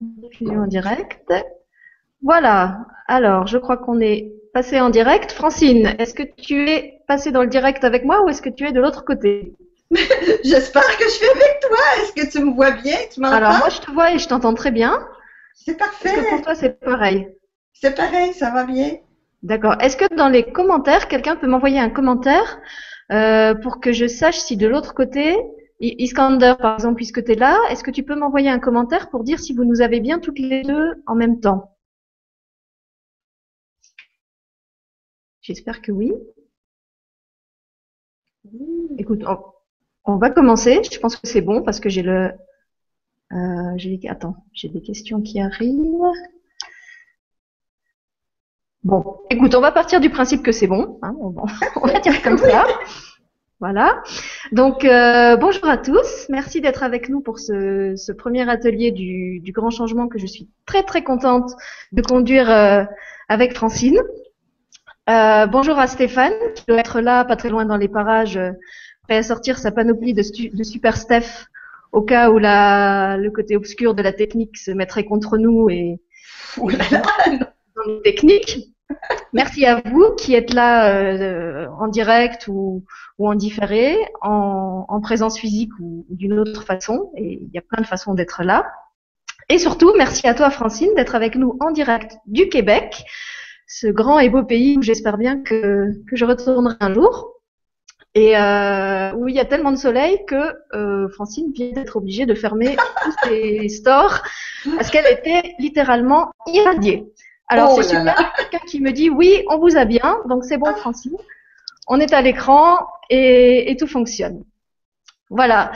Diffusion en direct. Voilà. Alors, je crois qu'on est passé en direct. Francine, est-ce que tu es passé dans le direct avec moi ou est-ce que tu es de l'autre côté? J'espère que je suis avec toi. Est-ce que tu me vois bien? Tu m'entends? Alors, moi, je te vois et je t'entends très bien. C'est parfait. Est-ce que pour toi, c'est pareil? C'est pareil, ça va bien. D'accord. Est-ce que dans les commentaires, quelqu'un peut m'envoyer un commentaire euh, pour que je sache si de l'autre côté, Iskander, par exemple, puisque tu es là, est-ce que tu peux m'envoyer un commentaire pour dire si vous nous avez bien toutes les deux en même temps? J'espère que oui. Écoute, on, on va commencer. Je pense que c'est bon parce que j'ai le. Euh, j'ai attends, j'ai des questions qui arrivent. Bon, écoute, on va partir du principe que c'est bon. hein, on, va- on va dire comme ça. Voilà. Donc, euh, bonjour à tous. Merci d'être avec nous pour ce, ce premier atelier du, du grand changement que je suis très très contente de conduire euh, avec Francine. Euh, bonjour à Stéphane, qui doit être là, pas très loin dans les parages, prêt à sortir sa panoplie de, stu- de Super Steph au cas où la, le côté obscur de la technique se mettrait contre nous et là. dans nos techniques. Merci à vous qui êtes là euh, en direct ou, en différé, en, en présence physique ou, d'une autre façon. Et il y a plein de façons d'être là. Et surtout, merci à toi Francine d'être avec nous en direct du Québec, ce grand et beau pays où j'espère bien que, que je retournerai un jour. Et euh, où il y a tellement de soleil que euh, Francine vient d'être obligée de fermer tous ses stores parce qu'elle était littéralement irradiée. Alors Oh c'est super, quelqu'un qui me dit oui, on vous a bien, donc c'est bon Francine. On est à l'écran et, et tout fonctionne. Voilà.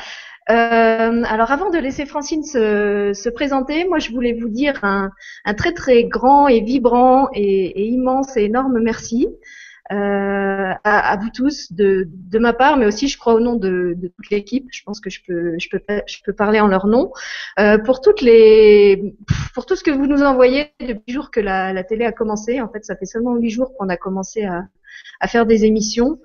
Euh, alors avant de laisser Francine se, se présenter, moi je voulais vous dire un, un très très grand et vibrant et, et immense et énorme merci à, à vous tous de, de ma part, mais aussi je crois au nom de, de toute l'équipe. Je pense que je peux je peux je peux parler en leur nom euh, pour toutes les pour tout ce que vous nous envoyez depuis le jour que la, la télé a commencé. En fait, ça fait seulement huit jours qu'on a commencé à, à faire des émissions.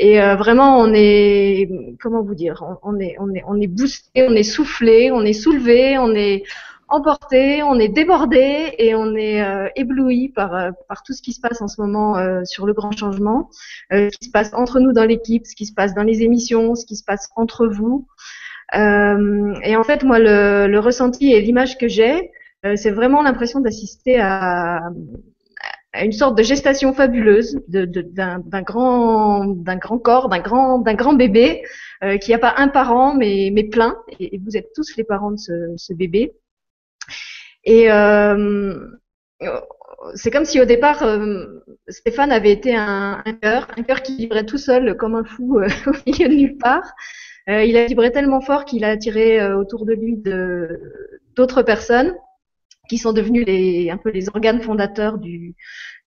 Et euh, vraiment, on est, comment vous dire, on est, on est, on est boosté, on est soufflé, on est soulevé, on est emporté, on est débordé et on est euh, ébloui par, euh, par tout ce qui se passe en ce moment euh, sur le grand changement, euh, ce qui se passe entre nous dans l'équipe, ce qui se passe dans les émissions, ce qui se passe entre vous. Euh, et en fait, moi, le, le ressenti et l'image que j'ai, euh, c'est vraiment l'impression d'assister à, à une sorte de gestation fabuleuse d'un grand, d'un grand corps, d'un grand, d'un grand bébé qui n'a pas un parent mais, mais plein. Et, et vous êtes tous les parents de ce, ce bébé. Et euh, c'est comme si au départ euh, Stéphane avait été un, cœur, un cœur qui vibrait tout seul comme un fou euh, au milieu de nulle part. Il a vibré tellement fort qu'il a attiré autour de lui d'autres personnes qui sont devenus les, un peu les organes fondateurs du,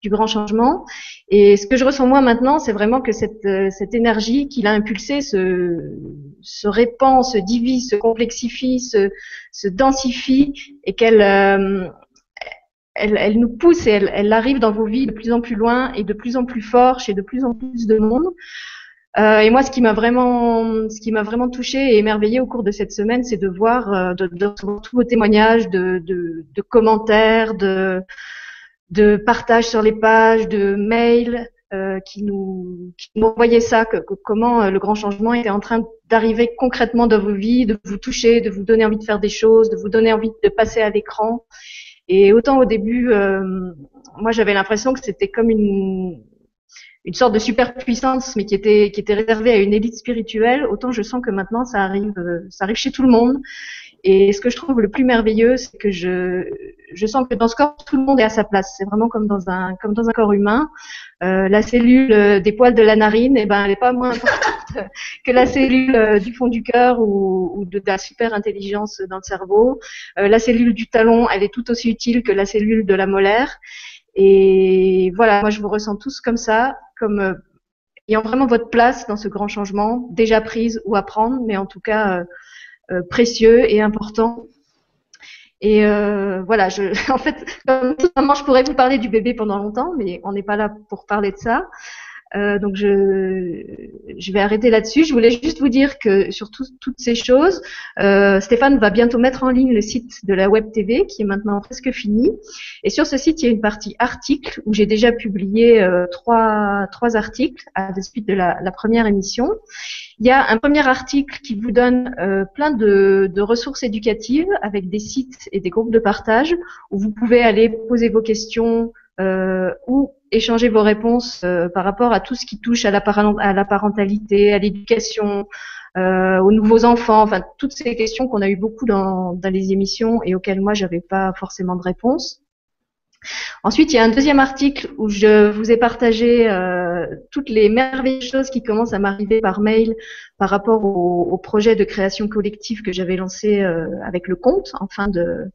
du grand changement. Et ce que je ressens moi maintenant, c'est vraiment que cette, euh, cette énergie qu'il a impulsée se, se répand, se divise, se complexifie, se, se densifie et qu'elle euh, elle, elle nous pousse et elle, elle arrive dans vos vies de plus en plus loin et de plus en plus fort chez de plus en plus de monde. Euh, et moi, ce qui m'a vraiment, ce qui m'a vraiment touché et émerveillé au cours de cette semaine, c'est de voir, euh, de, de tous vos témoignages, de, de, de commentaires, de, de partages sur les pages, de mails euh, qui nous, qui envoyaient ça, que, que comment euh, le grand changement était en train d'arriver concrètement dans vos vies, de vous toucher, de vous donner envie de faire des choses, de vous donner envie de passer à l'écran. Et autant au début, euh, moi j'avais l'impression que c'était comme une, une sorte de superpuissance, mais qui était qui était réservée à une élite spirituelle. Autant je sens que maintenant ça arrive, euh, ça arrive chez tout le monde. Et ce que je trouve le plus merveilleux, c'est que je je sens que dans ce corps tout le monde est à sa place. C'est vraiment comme dans un comme dans un corps humain. Euh, la cellule euh, des poils de la narine, eh ben elle est pas moins importante que la cellule euh, du fond du cœur ou, ou de, de la super intelligence dans le cerveau. Euh, la cellule du talon, elle est tout aussi utile que la cellule de la molaire. Et voilà, moi je vous ressens tous comme ça, comme euh, ayant vraiment votre place dans ce grand changement, déjà prise ou à prendre, mais en tout cas euh, euh, précieux et important. Et voilà, je, en fait, comme maman, je pourrais vous parler du bébé pendant longtemps, mais on n'est pas là pour parler de ça. Euh, donc je, je vais arrêter là-dessus. Je voulais juste vous dire que sur toutes ces choses, euh, Stéphane va bientôt mettre en ligne le site de la Web TV qui est maintenant presque fini. Et sur ce site, il y a une partie articles où j'ai déjà publié euh, trois, trois articles à la suite de la, la, première émission. Il y a un premier article qui vous donne euh, plein de, de ressources éducatives avec des sites et des groupes de partage où vous pouvez aller poser vos questions ou échanger vos réponses euh, par rapport à tout ce qui touche à la, parentalité, à l'éducation, euh, aux nouveaux enfants, enfin toutes ces questions qu'on a eu beaucoup dans, les émissions et auxquelles moi j'avais pas forcément de réponse. Ensuite, il y a un deuxième article où je vous ai partagé euh, toutes les merveilleuses choses qui commencent à m'arriver par mail par rapport au, projet de création collective que j'avais lancé euh, avec le compte en fin de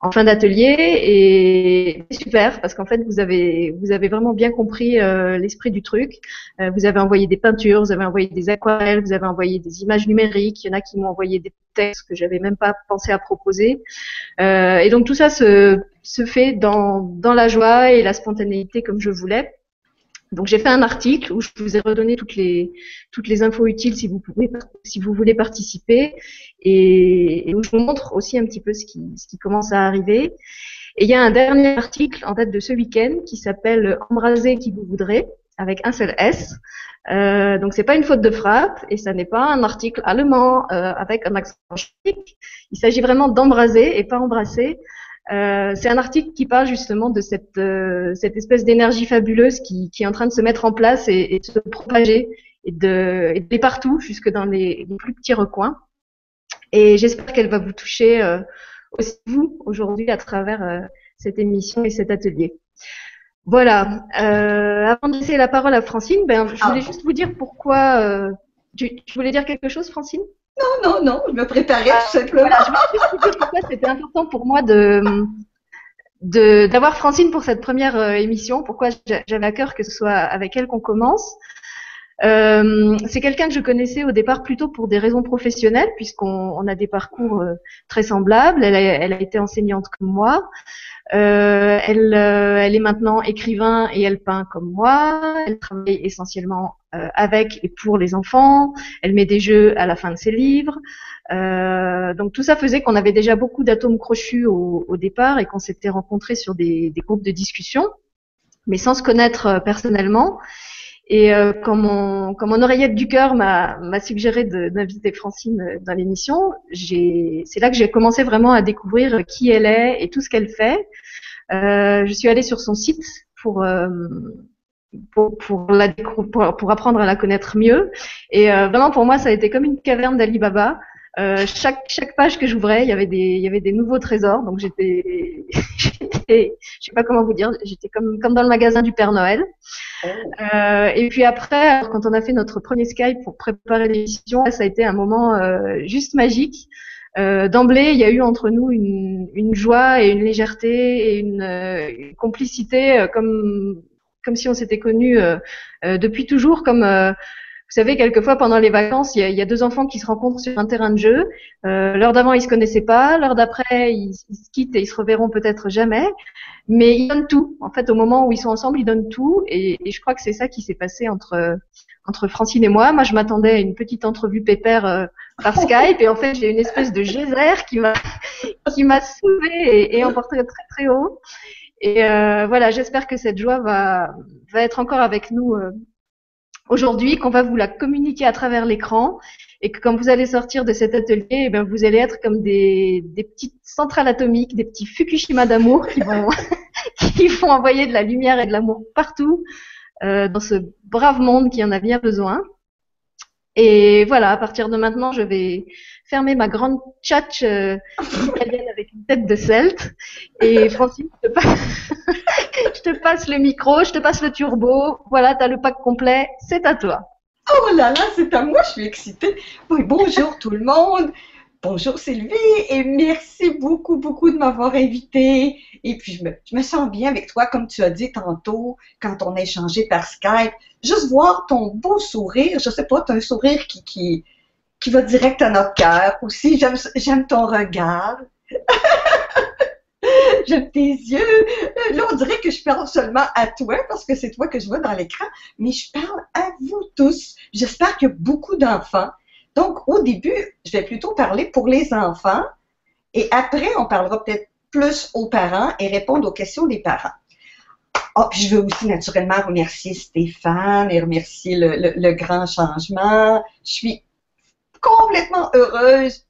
en fin d'atelier et c'est super parce qu'en fait vous avez vraiment bien compris euh, l'esprit du truc. Euh, vous avez envoyé des peintures, vous avez envoyé des aquarelles, vous avez envoyé des images numériques. Il y en a qui m'ont envoyé des textes que j'avais même pas pensé à proposer. Euh, et donc tout ça se fait dans la joie et la spontanéité comme je voulais. Donc j'ai fait un article où je vous ai redonné toutes les toutes les infos utiles si vous pouvez si vous voulez participer et, où je vous montre aussi un petit peu ce qui ce qui commence à arriver. Et il y a un dernier article en date de ce week-end qui s'appelle Embraser qui vous voudrez avec un seul S. Euh, donc c'est pas une faute de frappe et ça n'est pas un article allemand euh, avec un accent chic. Il s'agit vraiment d'embraser et pas embrasser. Euh, c'est un article qui parle justement de cette, euh, cette espèce d'énergie fabuleuse qui, qui, est en train de se mettre en place et, et de se propager et de, et de partout, jusque dans les, les, plus petits recoins. Et j'espère qu'elle va vous toucher euh, aussi vous aujourd'hui à travers euh, cette émission et cet atelier. Voilà. avant de laisser la parole à Francine, ben, je voulais ah. juste vous dire pourquoi. Tu, tu voulais dire quelque chose, Francine? Non, non, non, je me préparais tout simplement. je vais juste pourquoi c'était important pour moi de d'avoir Francine pour cette première euh, émission, pourquoi j'avais à cœur que ce soit avec elle qu'on commence. Euh, c'est quelqu'un que je connaissais au départ plutôt pour des raisons professionnelles, puisqu'on on a des parcours euh, très semblables. Elle a, elle a, été enseignante comme moi. Euh, elle, euh, elle est maintenant écrivain et elle peint comme moi. Elle travaille essentiellement euh, avec et pour les enfants. Elle met des jeux à la fin de ses livres. Euh, donc tout ça faisait qu'on avait déjà beaucoup d'atomes crochus au, au, départ et qu'on s'était rencontrés sur des, des, groupes de discussion, mais sans se connaître personnellement. Et euh, quand, mon, quand mon oreillette du cœur m'a suggéré d'inviter Francine dans l'émission, c'est là que j'ai commencé vraiment à découvrir qui elle est et tout ce qu'elle fait. Euh, je suis allée sur son site pour, euh, pour, pour, la, pour, pour, apprendre à la connaître mieux. Et euh, vraiment, pour moi, ça a été comme une caverne d'Ali Baba. Euh, chaque, chaque page que j'ouvrais, il y avait des, il y avait des nouveaux trésors. Donc j'étais, je sais pas comment vous dire, j'étais comme, comme dans le magasin du Père Noël. Euh, et puis après, quand on a fait notre premier Skype pour préparer l'émission, ça a été un moment euh, juste magique. Euh, D'emblée, il y a eu entre nous une, une joie et une légèreté et une, euh, une complicité, euh, comme comme si on s'était connus depuis toujours, comme savez, quelquefois pendant les vacances, il y, a, il y, a, deux enfants qui se rencontrent sur un terrain de jeu. Euh, l'heure d'avant, ils se connaissaient pas. L'heure d'après, ils, se quittent et ils se reverront peut-être jamais. Mais ils donnent tout. En fait, au moment où ils sont ensemble, ils donnent tout. Et, et je crois que c'est ça qui s'est passé entre entre Francine et moi. Moi, je m'attendais à une petite entrevue pépère euh, par Skype, et en fait, j'ai une espèce de geyser qui m'a qui m'a soulevée et, et emporté très très haut. Et euh, voilà, j'espère que cette joie va va être encore avec nous euh, aujourd'hui, qu'on va vous la communiquer à travers l'écran et que quand vous allez sortir de cet atelier, eh bien, vous allez être comme des, des petites centrales atomiques, des petits Fukushima d'amour qui vont, qui vont envoyer de la lumière et de l'amour partout euh, dans ce brave monde qui en a bien besoin. Et voilà, à partir de maintenant, je vais fermer ma grande tchatch euh, italienne avec une tête de celte. Et Francine, je te, passe, je te passe le micro, je te passe le turbo. Voilà, tu as le pack complet, c'est à toi. Oh là là, c'est à moi, je suis excitée. Oui, bonjour tout le monde. Bonjour Sylvie et merci beaucoup, beaucoup de m'avoir invitée. Et puis, je me, je me, sens bien avec toi, comme tu as dit tantôt, quand on a échangé par Skype. Juste voir ton beau sourire, je sais pas, tu as un sourire qui, qui, qui va direct à notre cœur aussi. J'aime ton regard. j'aime tes yeux. Là, on dirait que je parle seulement à toi parce que c'est toi que je vois dans l'écran, mais je parle à vous tous. J'espère qu'il y a beaucoup d'enfants. Donc, au début, je vais plutôt parler pour les enfants et après, on parlera peut-être plus aux parents et répondre aux questions des parents. Oh, je veux aussi naturellement remercier Stéphane et remercier le grand changement. Je suis complètement heureuse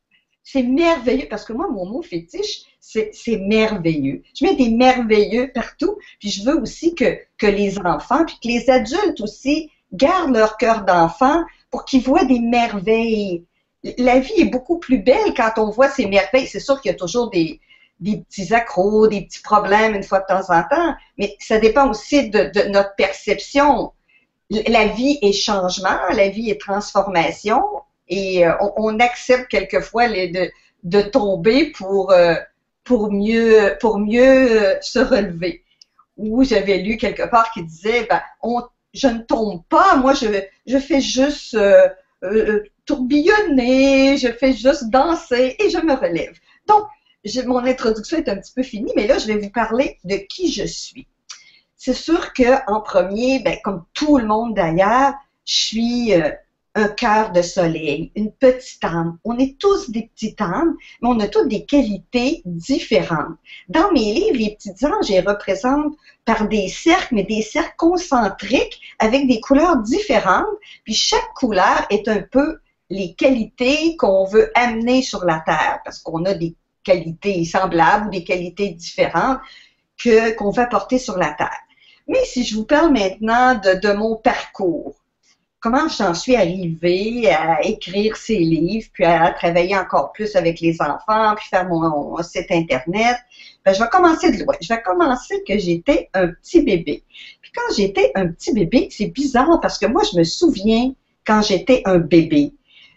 c'est merveilleux parce que moi, mon mot fétiche, c'est merveilleux. Je mets des merveilleux partout. Puis je veux aussi que, que les enfants, puis que les adultes aussi gardent leur cœur d'enfant pour qu'ils voient des merveilles. La vie est beaucoup plus belle quand on voit ces merveilles. C'est sûr qu'il y a toujours des, des petits accros, des petits problèmes une fois de temps en temps, mais ça dépend aussi de, de notre perception. La vie est changement, la vie est transformation, et euh, on, accepte quelquefois les, de, de tomber pour, euh, pour mieux, pour mieux euh, se relever. Ou j'avais lu quelque part qui disait, ben, on, je ne tombe pas, moi je, je fais juste tourbillonner, je fais juste danser et je me relève. Donc, mon introduction est un petit peu finie, mais là, je vais vous parler de qui je suis. C'est sûr que en premier, ben, comme tout le monde d'ailleurs, je suis un cœur de soleil, une petite âme. On est tous des petites âmes, mais on a toutes des qualités différentes. Dans mes livres, les petites âmes, je les représente par des cercles, mais des cercles concentriques avec des couleurs différentes. Puis chaque couleur est un peu les qualités qu'on veut amener sur la Terre, parce qu'on a des qualités semblables ou des qualités différentes qu'on va porter sur la Terre. Mais si je vous parle maintenant de mon parcours, comment j'en suis arrivée à écrire ces livres, puis à travailler encore plus avec les enfants, puis faire mon, site Internet. Ben, je vais commencer de loin. Je vais commencer que j'étais un petit bébé. Puis quand j'étais un petit bébé, c'est bizarre parce que moi, je me souviens quand j'étais un bébé.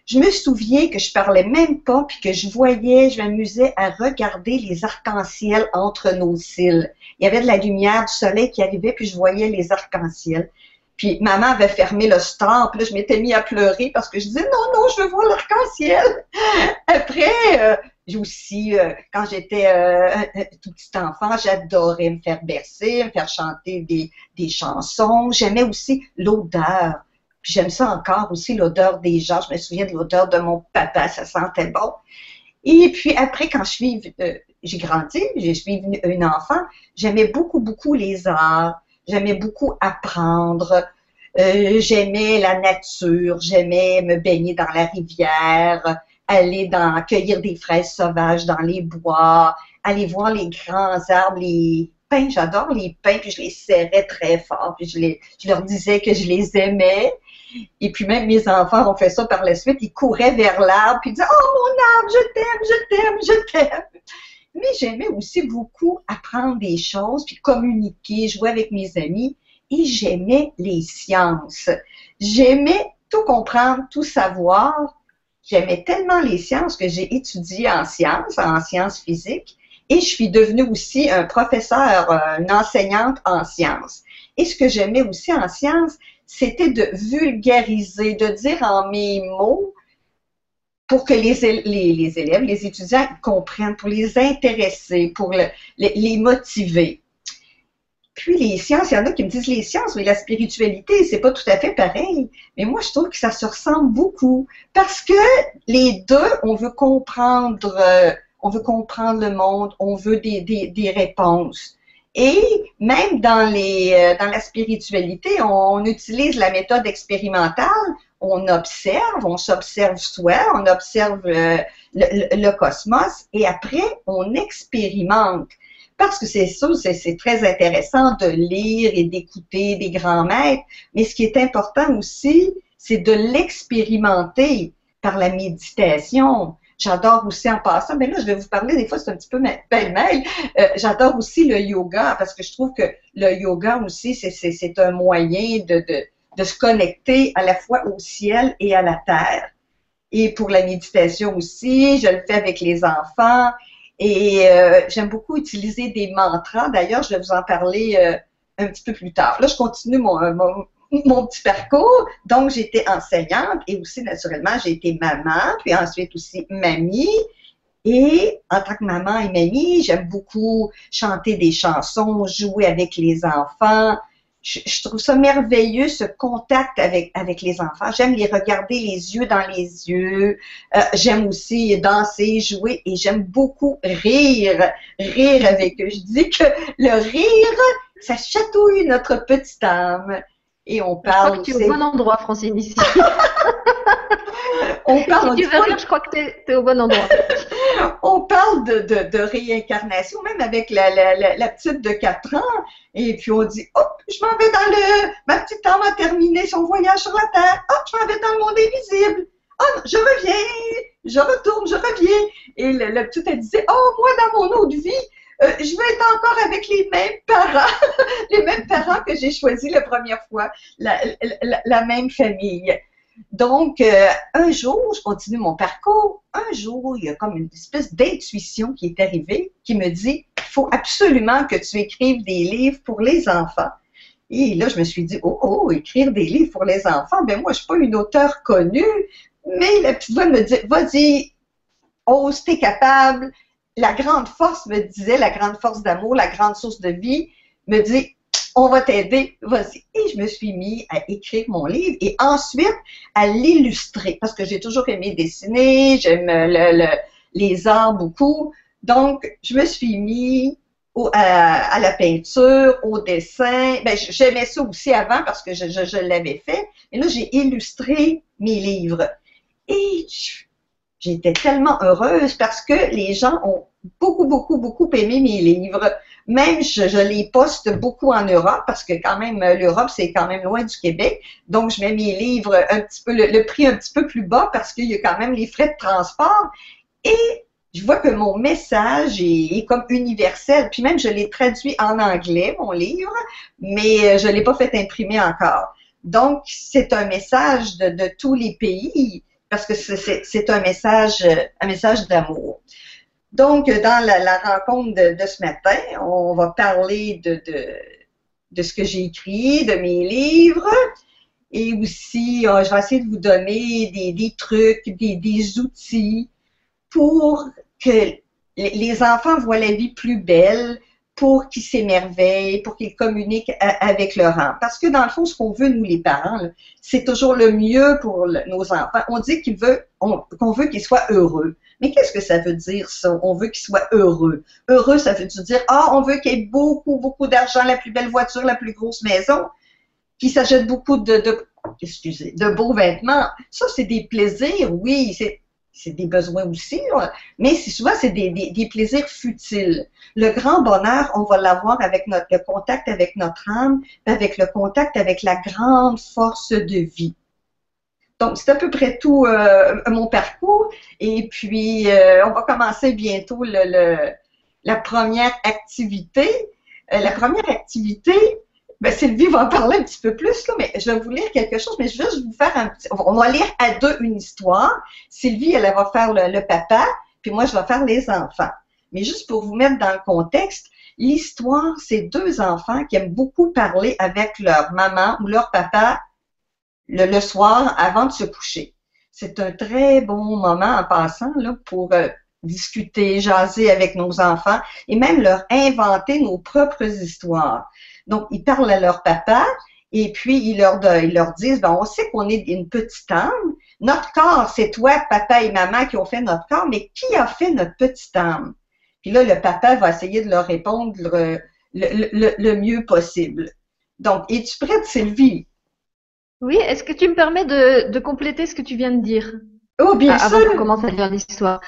Je me souviens que je parlais même pas, puis que je voyais, je m'amusais à regarder les arcs-en-ciel entre nos cils. Il y avait de la lumière du soleil qui arrivait, puis je voyais les arcs-en-ciel. Puis maman avait fermé le store, puis là, je m'étais mis à pleurer parce que je disais non, non, je veux voir l'arc-en-ciel. Après, euh, j'ai aussi, euh, quand j'étais euh, tout petit enfant, j'adorais me faire bercer, me faire chanter des, des chansons. J'aimais aussi l'odeur. Puis j'aime ça encore aussi, l'odeur des gens. Je me souviens de l'odeur de mon papa, ça sentait bon. Et puis après, quand je suis, j'ai grandi, je suis une enfant, j'aimais beaucoup, beaucoup les arts J'aimais beaucoup apprendre. Euh, j'aimais la nature. J'aimais me baigner dans la rivière, aller dans cueillir des fraises sauvages dans les bois, aller voir les grands arbres, les pins. J'adore les pins, puis je les serrais très fort, puis je, leur disais que je les aimais. Et puis même mes enfants ont fait ça par la suite. Ils couraient vers l'arbre, puis ils disaient Oh mon arbre, je t'aime, je t'aime, je t'aime mais j'aimais aussi beaucoup apprendre des choses, puis communiquer, jouer avec mes amis, et j'aimais les sciences. J'aimais tout comprendre, tout savoir. J'aimais tellement les sciences que j'ai étudié en sciences, en sciences physiques, et je suis devenue aussi un professeur, une enseignante en sciences. Et ce que j'aimais aussi en sciences, c'était de vulgariser, de dire en mes mots pour que les, les, élèves, les étudiants comprennent, pour les intéresser, pour les, motiver. Puis les sciences, il y en a qui me disent les sciences, mais la spiritualité, c'est pas tout à fait pareil. Mais moi, je trouve que ça se ressemble beaucoup parce que les deux, on veut comprendre, euh, on veut comprendre le monde, on veut des, des, des réponses. Et même dans, les, euh, dans la spiritualité, on utilise la méthode expérimentale on observe, on s'observe soi, on observe euh, le, cosmos et après, on expérimente. Parce que c'est ça, c'est très intéressant de lire et d'écouter des grands maîtres, mais ce qui est important aussi, c'est de l'expérimenter par la méditation. J'adore aussi en passant, mais là, je vais vous parler, des fois, c'est un petit peu pêle-mêle. Euh, j'adore aussi le yoga parce que je trouve que le yoga aussi, c'est un moyen de de se connecter à la fois au ciel et à la terre. Et pour la méditation aussi, je le fais avec les enfants. Et euh, j'aime beaucoup utiliser des mantras. D'ailleurs, je vais vous en parler euh, un petit peu plus tard. Là, je continue mon, mon, mon petit parcours. Donc, j'étais enseignante et aussi, naturellement, j'ai été maman, puis ensuite aussi mamie. Et en tant que maman et mamie, j'aime beaucoup chanter des chansons, jouer avec les enfants. Je, trouve ça merveilleux, ce contact avec, avec les enfants. J'aime les regarder les yeux dans les yeux. Euh, j'aime aussi danser, jouer et j'aime beaucoup rire, rire avec eux. Je dis que le rire, ça chatouille notre petite âme. Et on parle. Je crois que tu es au bon endroit, Francine, ici. on parle si tu veux je crois que tu es, au bon endroit. on parle de, de, de, réincarnation, même avec la, la, la, petite de 4 ans. Et puis on dit, hop, je m'en vais dans le. Ma petite âme a terminé son voyage sur la Terre. Hop, je m'en vais dans le monde invisible. Oh, je reviens, je retourne, je reviens. Et la, petite, elle disait, oh, moi, dans mon autre vie, euh, je veux être encore avec les mêmes parents, les mêmes parents que j'ai choisis la première fois, la, la, même famille. Donc, euh, un jour, je continue mon parcours. Un jour, il y a comme une espèce d'intuition qui est arrivée, qui me dit, il faut absolument que tu écrives des livres pour les enfants. Et là, je me suis dit, oh, oh, écrire des livres pour les enfants, ben moi, je suis pas une auteure connue, mais la petite voix me dit, vas-y, ose, t'es capable, la grande force me disait, la grande force d'amour, la grande source de vie, me dit, on va t'aider, vas-y. Et je me suis mis à écrire mon livre et ensuite à l'illustrer parce que j'ai toujours aimé dessiner, j'aime les arts beaucoup. Donc, je me suis mis à, la peinture, au dessin. Ben, j'aimais ça aussi avant parce que je, je l'avais fait. Et là, j'ai illustré mes livres. Et j'étais tellement heureuse parce que les gens ont beaucoup, beaucoup, beaucoup aimé mes livres. Même je, les poste beaucoup en Europe parce que quand même l'Europe c'est quand même loin du Québec. Donc je mets mes livres un petit peu le, prix un petit peu plus bas parce qu'il y a quand même les frais de transport et je vois que mon message est, comme universel. Puis même je l'ai traduit en anglais mon livre, mais je l'ai pas fait imprimer encore. Donc c'est un message de, de tous les pays parce que c'est un message un message d'amour. Donc, dans la, rencontre de, ce matin, on va parler de, de, ce que j'ai écrit, de mes livres, et aussi, euh, je vais essayer de vous donner des, des trucs, des, des, outils pour que les enfants voient la vie plus belle, pour qu'ils s'émerveillent, pour qu'ils communiquent avec leur âme. Parce que dans le fond, ce qu'on veut, nous les parents, c'est toujours le mieux pour nos enfants. On dit qu'on veut, veut qu'ils soient heureux. Mais qu'est-ce que ça veut dire, ça? On veut qu'ils soient heureux. Heureux, ça veut dire, ah, on veut qu'il y ait beaucoup, beaucoup d'argent, la plus belle voiture, la plus grosse maison, qu'ils s'achètent beaucoup de, de, excusez, de beaux vêtements. Ça, c'est des plaisirs, oui, c'est des besoins aussi, mais c'est souvent c'est des, des, plaisirs futiles. Le grand bonheur, on va l'avoir avec notre le contact avec notre âme, avec le contact avec la grande force de vie. Donc, c'est à peu près tout euh, mon parcours. Et puis, euh, on va commencer bientôt le, la première activité. Euh, la première activité, ben, Sylvie va en parler un petit peu plus, là, mais je vais vous lire quelque chose, mais je vais juste vous faire un petit... On va lire à deux une histoire. Sylvie, elle, va faire le, le papa, puis moi, je vais faire les enfants. Mais juste pour vous mettre dans le contexte, l'histoire, c'est deux enfants qui aiment beaucoup parler avec leur maman ou leur papa le, soir avant de se coucher. C'est un très bon moment en passant là, pour euh, discuter, jaser avec nos enfants et même leur inventer nos propres histoires. Donc, ils parlent à leur papa et puis ils leur, ils leur disent, ben, on sait qu'on est une petite âme. Notre corps, c'est toi, papa et maman qui ont fait notre corps, mais qui a fait notre petite âme? Puis là, le papa va essayer de leur répondre le, le, mieux possible. Donc, es-tu prête, Sylvie? Oui, est-ce que tu me permets de, compléter ce que tu viens de dire? Oh, bien sûr. Avant qu'on commence à lire l'histoire.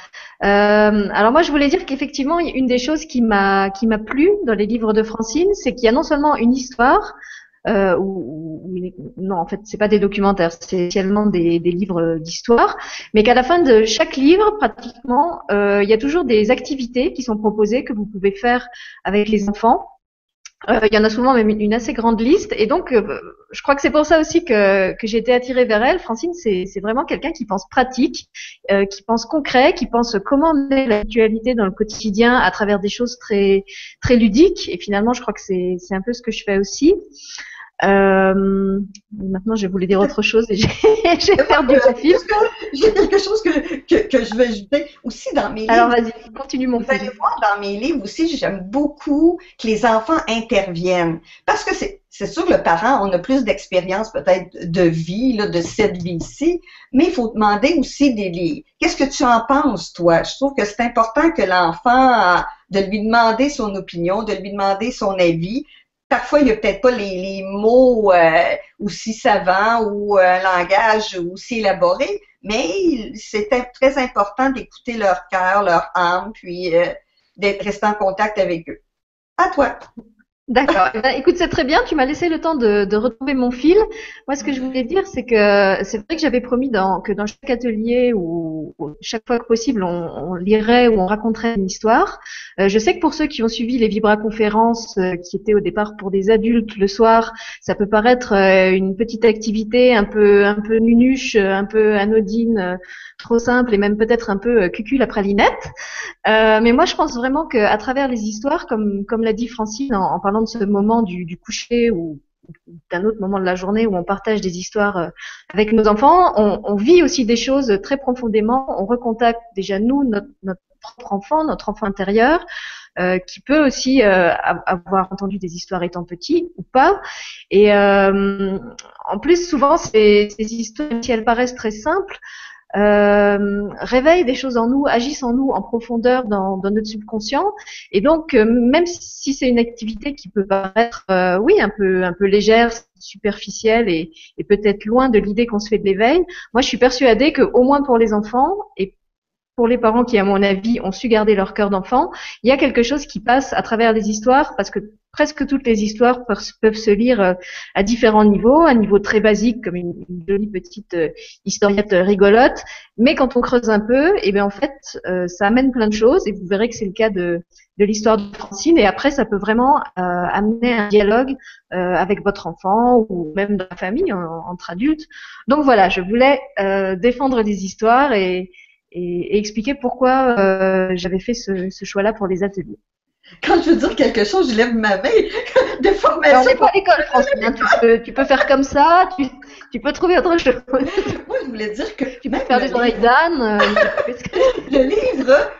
Euh, alors moi, je voulais dire qu'effectivement, une des choses qui m'a qui m'a plu dans les livres de Francine, c'est qu'il y a non seulement une histoire, euh, ou, non, en fait, c'est pas des documentaires, c'est essentiellement des, des livres d'histoire, mais qu'à la fin de chaque livre, pratiquement, euh, il y a toujours des activités qui sont proposées que vous pouvez faire avec les enfants. Euh, il y en a souvent même une, assez grande liste. Et donc, euh, je crois que c'est pour ça aussi que, j'ai été attirée vers elle. Francine, c'est vraiment quelqu'un qui pense pratique, euh, qui pense concret, qui pense comment mener l'actualité dans le quotidien à travers des choses très, très ludiques. Et finalement, je crois que c'est un peu ce que je fais aussi. Euh, maintenant, je voulais dire autre chose et j'ai perdu le fil. J'ai quelque chose que, que, que, je veux ajouter aussi dans mes livres. Alors, vas-y, continue mon Vous allez voir dans mes livres aussi, j'aime beaucoup que les enfants interviennent. Parce que c'est c'est sûr, le parent, on a plus d'expérience peut-être de vie, là, de cette vie-ci, mais il faut demander aussi des, qu'est-ce que tu en penses, toi? Je trouve que c'est important que l'enfant, de lui demander son opinion, de lui demander son avis. Parfois, il n'y a peut-être pas les, mots euh, aussi savants ou euh, un langage aussi élaboré, mais c'est très important d'écouter leur cœur, leur âme, puis euh, d'être rester en contact avec eux. À toi. D'accord. Eh ben, écoute, c'est très bien. Tu m'as laissé le temps de, de, retrouver mon fil. Moi, ce que je voulais dire, c'est que c'est vrai que j'avais promis dans, que dans chaque atelier ou, chaque fois que possible, on, on, lirait ou on raconterait une histoire. Euh, je sais que pour ceux qui ont suivi les Vibra-conférences, euh, qui étaient au départ pour des adultes le soir, ça peut paraître euh, une petite activité un peu un peu nunuche, un peu anodine, trop simple et même peut-être un peu cucul la pralinette. mais moi, je pense vraiment qu'à travers les histoires, comme comme l'a dit Francine en parlant de ce moment du, coucher ou d'un autre moment de la journée où on partage des histoires euh, avec nos enfants, on, vit aussi des choses très profondément. On recontacte déjà nous, notre, propre enfant, notre enfant intérieur, euh, qui peut aussi euh, avoir entendu des histoires étant petit ou pas. Et en plus, souvent, ces, ces histoires, si elles paraissent très simples, euh, réveillent des choses en nous, agissent en nous en profondeur dans, dans notre subconscient. Et donc, euh, même si c'est une activité qui peut paraître, euh, oui, un peu, un peu légère, superficielle et, et peut-être loin de l'idée qu'on se fait de l'éveil, moi, je suis persuadée que, au moins pour les enfants et pour les parents qui, à mon avis, ont su garder leur cœur d'enfant, il y a quelque chose qui passe à travers les histoires parce que presque toutes les histoires peuvent se lire euh, à différents niveaux, un niveau très basique comme une, jolie petite euh, historiette rigolote, mais quand on creuse un peu, et eh bien en fait, euh, ça amène plein de choses et vous verrez que c'est le cas de, l'histoire de Francine et après ça peut vraiment amener un dialogue avec votre enfant ou même dans la famille entre adultes. Donc voilà, je voulais défendre les histoires et, expliquer pourquoi j'avais fait ce choix-là pour les ateliers. Quand je veux dire quelque chose, je lève ma main. Des formations. on n'est pas à l'école, Francine. tu, peux, tu peux faire comme ça, tu, tu peux trouver autre chose. Moi, je voulais dire que. Tu peux faire des oreilles d'âne. Euh, le livre,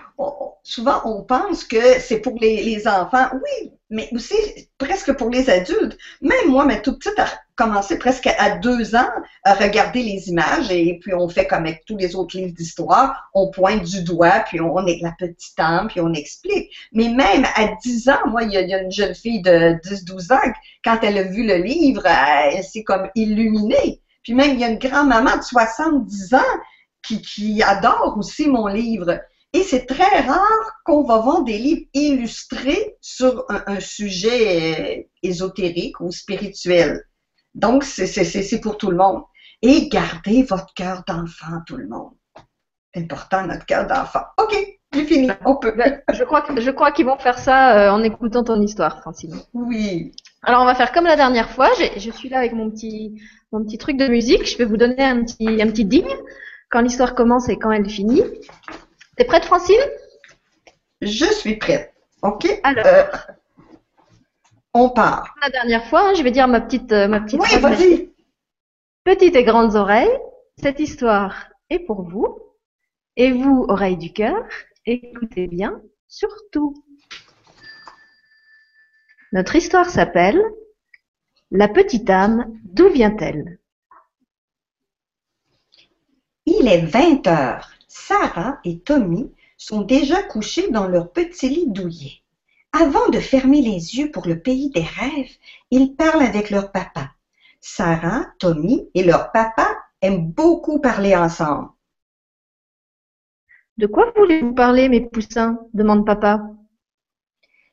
souvent on pense que c'est pour les, enfants, oui, mais aussi presque pour les adultes. Même moi, ma toute petite a commencé presque à deux ans à regarder les images et puis on fait comme avec tous les autres livres d'histoire, on pointe du doigt, puis on est la petite âme, puis on explique. Mais même à dix ans, moi, il y, a, une jeune fille de 10-12 ans, quand elle a vu le livre, elle s'est comme illuminée. Puis même, il y a une grand-maman de 70 ans qui adore aussi mon livre. Et c'est très rare qu'on va vendre des livres illustrés sur un, sujet euh, ésotérique ou spirituel. Donc, c'est pour tout le monde. Et gardez votre cœur d'enfant, tout le monde. C'est important, notre cœur d'enfant. OK, j'ai fini. On peut. Ben, je crois, je crois qu'ils vont faire ça euh, en écoutant ton histoire, Francine. Oui. Alors, on va faire comme la dernière fois. Je suis là avec mon petit, mon petit truc de musique. Je vais vous donner un petit, un petit digne quand l'histoire commence et quand elle finit. T'es prête, Francine? Je suis prête. OK? Alors. Euh, on part. La dernière fois, hein, je vais dire ma petite, euh, ma petite. Oui, vas-y. Petites et grandes oreilles, cette histoire est pour vous. Et vous, oreilles du cœur, écoutez bien, surtout. Notre histoire s'appelle La petite âme, d'où vient-elle? Il est 20 heures. Sarah et Tommy sont déjà couchés dans leur petit lit douillet. Avant de fermer les yeux pour le pays des rêves, ils parlent avec leur papa. Sarah, Tommy et leur papa aiment beaucoup parler ensemble. De quoi voulez-vous parler, mes poussins? demande papa.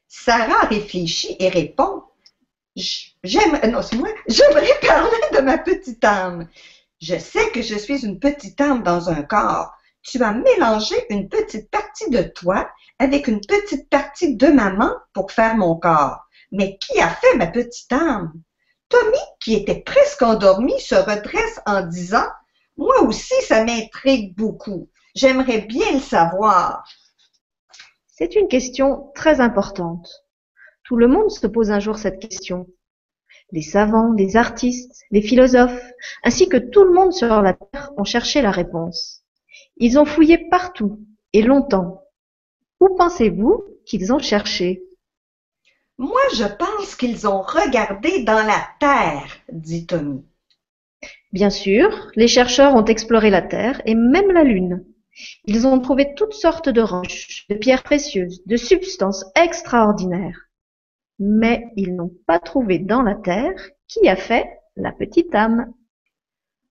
Sarah réfléchit et répond J'aime, non, c'est moi, j'aimerais parler de ma petite âme. Je sais que je suis une petite âme dans un corps, tu as mélangé une petite partie de toi avec une petite partie de maman pour faire mon corps. Mais qui a fait ma petite âme? Tommy, qui était presque endormi, se redresse en disant Moi aussi, ça m'intrigue beaucoup. J'aimerais bien le savoir. C'est une question très importante. Tout le monde se pose un jour cette question. Les savants, les artistes, les philosophes, ainsi que tout le monde sur la Terre ont cherché la réponse. Ils ont fouillé partout et longtemps. Où pensez-vous qu'ils ont cherché? Moi, je pense qu'ils ont regardé dans la terre, dit Tommy. Bien sûr, les chercheurs ont exploré la Terre et même la Lune. Ils ont trouvé toutes sortes de roches, de pierres précieuses, de substances extraordinaires. Mais ils n'ont pas trouvé dans la Terre qui a fait la petite âme.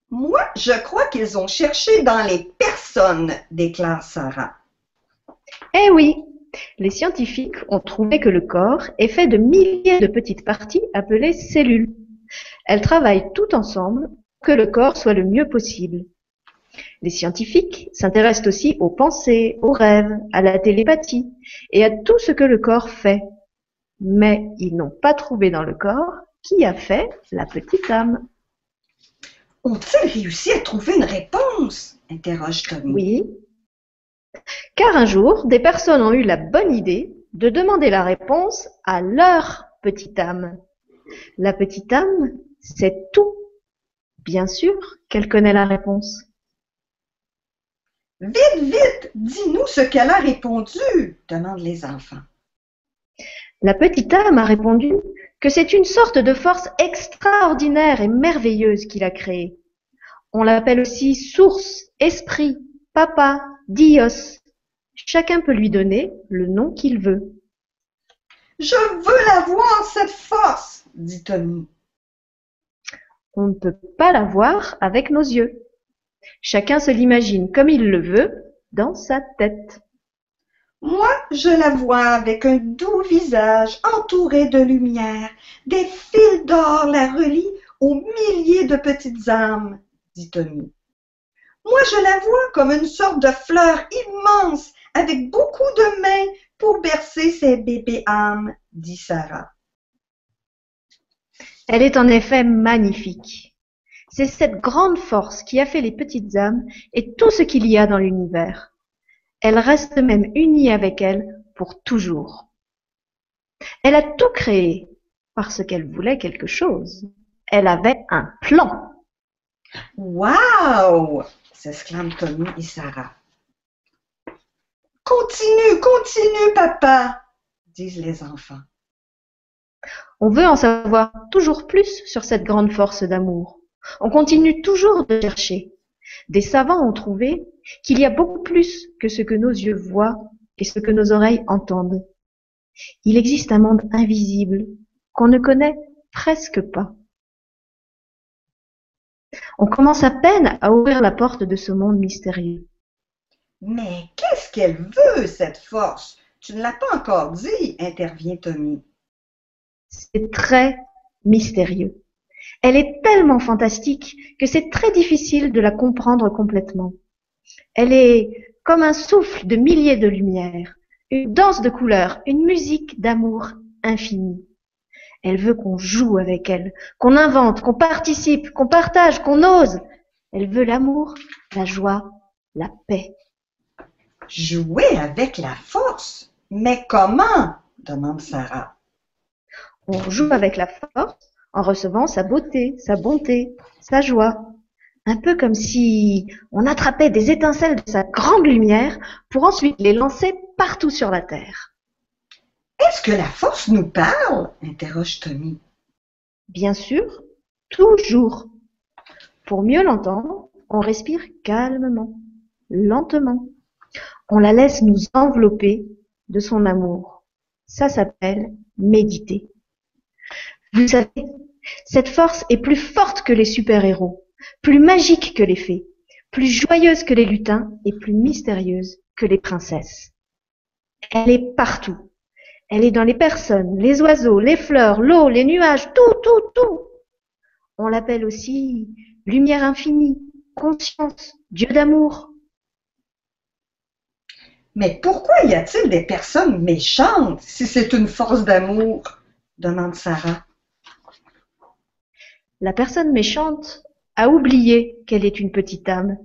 Moi, je crois qu'ils ont cherché dans les personnes, déclare Sarah. Eh oui, les scientifiques ont trouvé que le corps est fait de milliers de petites parties appelées cellules. Elles travaillent toutes ensemble que le corps soit le mieux possible. Les scientifiques s'intéressent aussi aux pensées, aux rêves, à la télépathie et à tout ce que le corps fait. Mais ils n'ont pas trouvé dans le corps qui a fait la petite âme. Ont-ils réussi à trouver une réponse? interroge Tommy. Oui. Car un jour, des personnes ont eu la bonne idée de demander la réponse à leur petite âme. La petite âme, c'est tout. Bien sûr qu'elle connaît la réponse. Vite, vite, dis-nous ce qu'elle a répondu, demandent les enfants. La petite âme a répondu que c'est une sorte de force extraordinaire et merveilleuse qu'il a créée. On l'appelle aussi source, esprit, papa, dios. Chacun peut lui donner le nom qu'il veut. Je veux la voir, cette force, dit Tommy. On ne peut pas la voir avec nos yeux. Chacun se l'imagine comme il le veut dans sa tête. Moi, je la vois avec un doux visage entouré de lumière. Des fils d'or la relient aux milliers de petites âmes, dit Tommy. Moi, je la vois comme une sorte de fleur immense avec beaucoup de mains pour bercer ses bébés âmes, dit Sarah. Elle est en effet magnifique. C'est cette grande force qui a fait les petites âmes et tout ce qu'il y a dans l'univers. Elle reste même unie avec elle pour toujours. Elle a tout créé parce qu'elle voulait quelque chose. Elle avait un plan. Wow! s'exclament Tommy et Sarah. Continue, continue, papa, disent les enfants. On veut en savoir toujours plus sur cette grande force d'amour. On continue toujours de chercher. Des savants ont trouvé qu'il y a beaucoup plus que ce que nos yeux voient et ce que nos oreilles entendent. Il existe un monde invisible qu'on ne connaît presque pas. On commence à peine à ouvrir la porte de ce monde mystérieux. Mais qu'est-ce qu'elle veut, cette force? Tu ne l'as pas encore dit, intervient Tommy. C'est très mystérieux. Elle est tellement fantastique que c'est très difficile de la comprendre complètement. Elle est comme un souffle de milliers de lumières, une danse de couleurs, une musique d'amour infini. Elle veut qu'on joue avec elle, qu'on invente, qu'on participe, qu'on partage, qu'on ose. Elle veut l'amour, la joie, la paix. Jouer avec la force? Mais comment? demande Sarah. On joue avec la force en recevant sa beauté, sa bonté, sa joie. Un peu comme si on attrapait des étincelles de sa grande lumière pour ensuite les lancer partout sur la terre. Est-ce que la force nous parle? interroge Tommy. Bien sûr, toujours. Pour mieux l'entendre, on respire calmement, lentement. On la laisse nous envelopper de son amour. Ça s'appelle méditer. Vous savez, cette force est plus forte que les super-héros, plus magique que les fées, plus joyeuse que les lutins et plus mystérieuse que les princesses. Elle est partout. Elle est dans les personnes, les oiseaux, les fleurs, l'eau, les nuages, tout, tout, tout. On l'appelle aussi lumière infinie, conscience, Dieu d'amour. Mais pourquoi y a-t-il des personnes méchantes si c'est une force d'amour? demande Sarah. La personne méchante a oublié qu'elle est une petite âme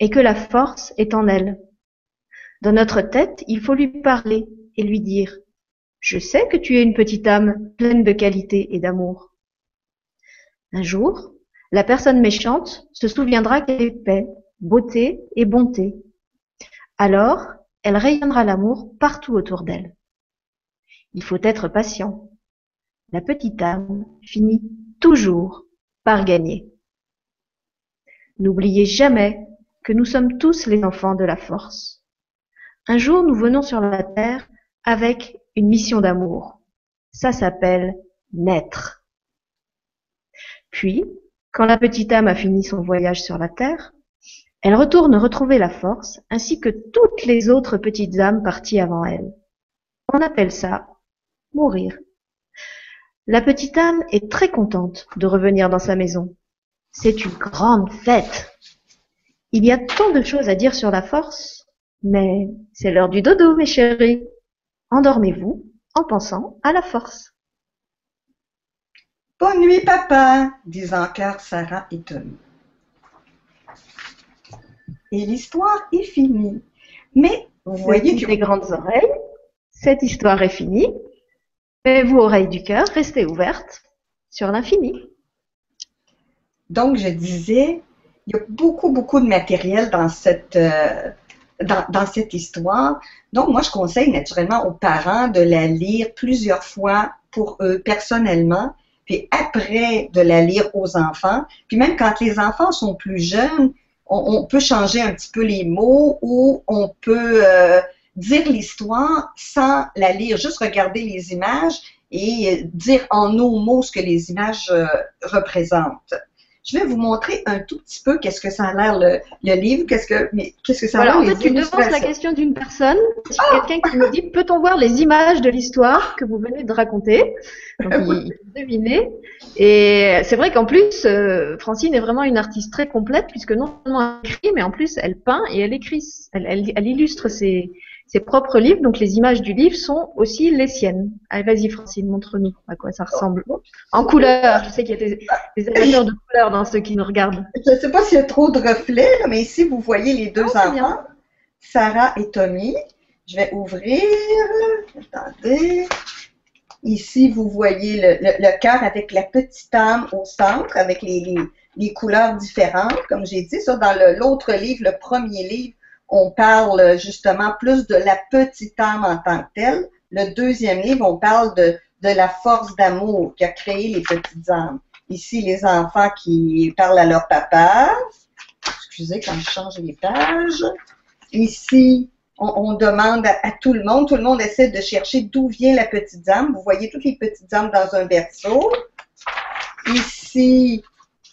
et que la force est en elle. Dans notre tête, il faut lui parler et lui dire Je sais que tu es une petite âme pleine de qualité et d'amour. Un jour, la personne méchante se souviendra qu'elle est paix, beauté et bonté. Alors, elle rayonnera l'amour partout autour d'elle. Il faut être patient. La petite âme finit toujours N'oubliez jamais que nous sommes tous les enfants de la force. Un jour, nous venons sur la terre avec une mission d'amour. Ça s'appelle naître. Puis, quand la petite âme a fini son voyage sur la terre, elle retourne retrouver la force ainsi que toutes les autres petites âmes parties avant elle. On appelle ça mourir. La petite âme est très contente de revenir dans sa maison. C'est une grande fête. Il y a tant de choses à dire sur la force, mais c'est l'heure du dodo, mes chéris. Endormez-vous en pensant à la force. Bonne nuit, papa, disent encore Sarah et Tommy. Et l'histoire est finie. Mais vous voyez que... des grandes oreilles, cette histoire est finie. Vous, oreilles du cœur, restez ouvertes sur l'infini. Donc, je disais, il y a beaucoup, beaucoup de matériel dans cette, euh, dans, cette histoire. Donc, moi, je conseille naturellement aux parents de la lire plusieurs fois pour eux personnellement, puis après de la lire aux enfants. Puis même quand les enfants sont plus jeunes, on, peut changer un petit peu les mots ou on peut euh, dire l'histoire sans la lire, juste regarder les images et dire en nos mots ce que les images euh, représentent. Je vais vous montrer un tout petit peu qu'est-ce que ça a l'air le, livre, qu'est-ce que mais qu'est-ce que ça a l'air en fait, tu devances la question d'une personne, ah! quelqu'un qui nous dit peut-on voir les images de l'histoire que vous venez de raconter? Donc il, il deviner. Et c'est vrai qu'en plus euh, Francine est vraiment une artiste très complète puisque non seulement elle écrit mais en plus elle peint et elle écrit, elle, elle, elle illustre ses ses propres livres, donc les images du livre sont aussi les siennes. Allez, vas-y Francine, montre-nous à quoi ça ressemble. En couleur, je sais qu'il y a des, des amateurs de couleurs dans ceux qui nous regardent. Je ne sais pas s'il y a trop de reflets, mais ici vous voyez les deux enfants, Sarah et Tommy. Je vais ouvrir. Attendez. Ici, vous voyez le, cœur avec la petite âme au centre, avec les, les couleurs différentes. Comme j'ai dit, ça, dans l'autre livre, le premier livre, on parle justement plus de la petite âme en tant que telle. Le deuxième livre, on parle de, la force d'amour qui a créé les petites âmes. Ici, les enfants qui parlent à leur papa. Excusez quand je change les pages. Ici, on, demande à, tout le monde, tout le monde essaie de chercher d'où vient la petite âme. Vous voyez toutes les petites âmes dans un berceau. Ici,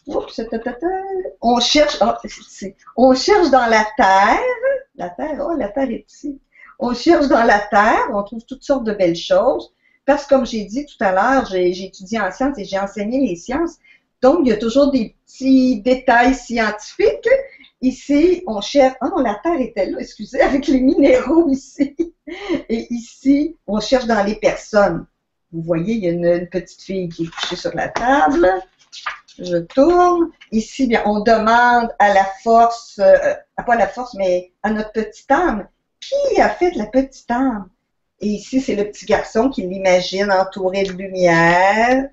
on cherche, oh, on cherche dans la terre, la terre, oh, la terre est ici. On cherche dans la terre, on trouve toutes sortes de belles choses. Parce que comme j'ai dit tout à l'heure, j'ai étudié en sciences et j'ai enseigné les sciences. Donc, il y a toujours des petits détails scientifiques. Ici, on cherche, oh non, la terre était là, excusez, avec les minéraux ici. Et ici, on cherche dans les personnes. Vous voyez, il y a une petite fille qui est couchée sur la table je tourne. Ici, bien, on demande à la force, euh, pas à la force, mais à notre petite âme, qui a fait la petite âme? Et ici, c'est le petit garçon qui l'imagine entouré de lumière.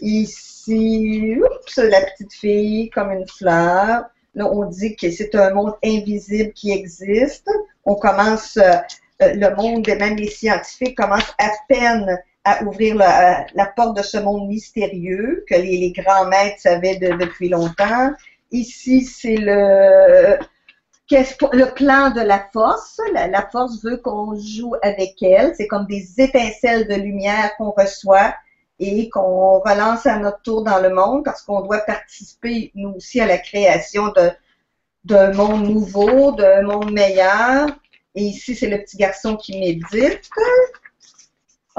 Ici, oups, la petite fille comme une fleur. Là, on dit que c'est un monde invisible qui existe. On commence, euh, euh, le monde, même les scientifiques commencent à peine à ouvrir la, porte de ce monde mystérieux que les, grands maîtres savaient depuis longtemps. Ici, c'est le, le plan de la force. La, force veut qu'on joue avec elle. C'est comme des étincelles de lumière qu'on reçoit et qu'on relance à notre tour dans le monde parce qu'on doit participer, nous aussi, à la création d'un monde nouveau, d'un monde meilleur. Et ici, c'est le petit garçon qui médite.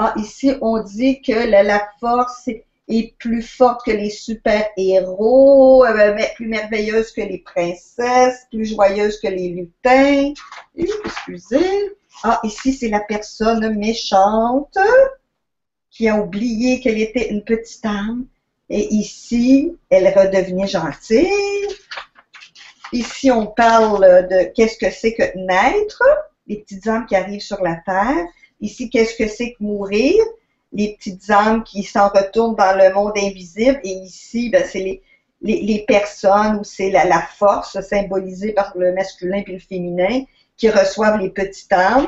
Ah, ici, on dit que la, force est plus forte que les super-héros, euh, plus merveilleuse que les princesses, plus joyeuse que les lutins. Excusez. Ah, ici, c'est la personne méchante qui a oublié qu'elle était une petite âme. Et ici, elle redevenait gentille. Ici, on parle de qu'est-ce que c'est que naître, les petites âmes qui arrivent sur la terre. Ici, qu'est-ce que c'est que mourir? les petites âmes qui s'en retournent dans le monde invisible. Et ici, ben, c'est les, les, les, personnes où c'est la, la, force symbolisée par le masculin puis le féminin qui reçoivent les petites âmes.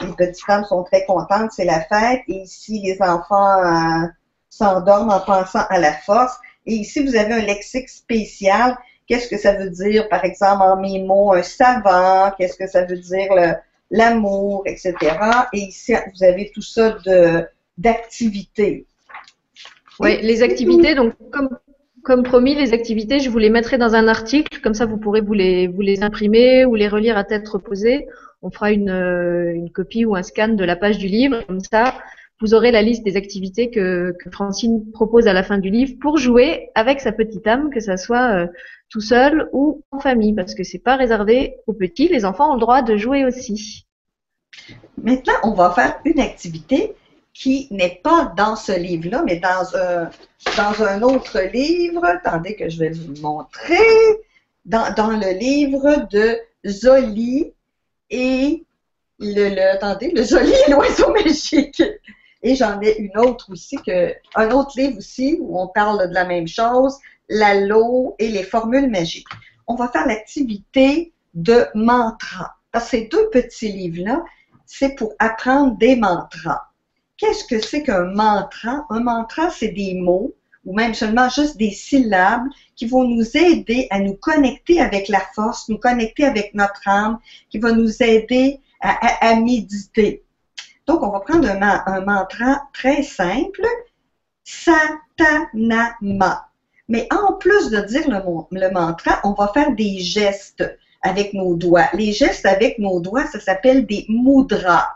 Les petites âmes sont très contentes, c'est la fête. Et ici, les enfants euh, s'endorment en pensant à la force. Et ici, vous avez un lexique spécial. Qu'est-ce que ça veut dire, par exemple, en mes mots, un savant? Qu'est-ce que ça veut dire l'amour, etc. Et ici, vous avez tout ça d'activités. Oui, les activités, donc comme, promis, les activités, je vous les mettrai dans un article, comme ça vous pourrez vous les, imprimer ou les relire à tête reposée. On fera une, une copie ou un scan de la page du livre, comme ça vous aurez la liste des activités que, que, Francine propose à la fin du livre pour jouer avec sa petite âme, que ça soit euh, tout seul ou en famille, parce que c'est pas réservé aux petits, les enfants ont le droit de jouer aussi. Maintenant, on va faire une activité qui n'est pas dans ce livre-là, mais dans un, dans un autre livre. Attendez que je vais vous montrer. Dans, dans le livre de Zoli et le, le attendez, le Zoli et l'oiseau magique. Et j'en ai une autre aussi, que, un autre livre aussi où on parle de la même chose, l'allo et les formules magiques. On va faire l'activité de mantra. Parce que ces deux petits livres-là, c'est pour apprendre des mantras. Qu'est-ce que c'est qu'un mantra? Un mantra, c'est des mots ou même seulement juste des syllabes qui vont nous aider à nous connecter avec la force, nous connecter avec notre âme, qui va nous aider à, à méditer. Donc, on va prendre un, mantra très simple, Satanama. Mais en plus de dire le, mantra, on va faire des gestes avec nos doigts. Les gestes avec nos doigts, ça s'appelle des mudras.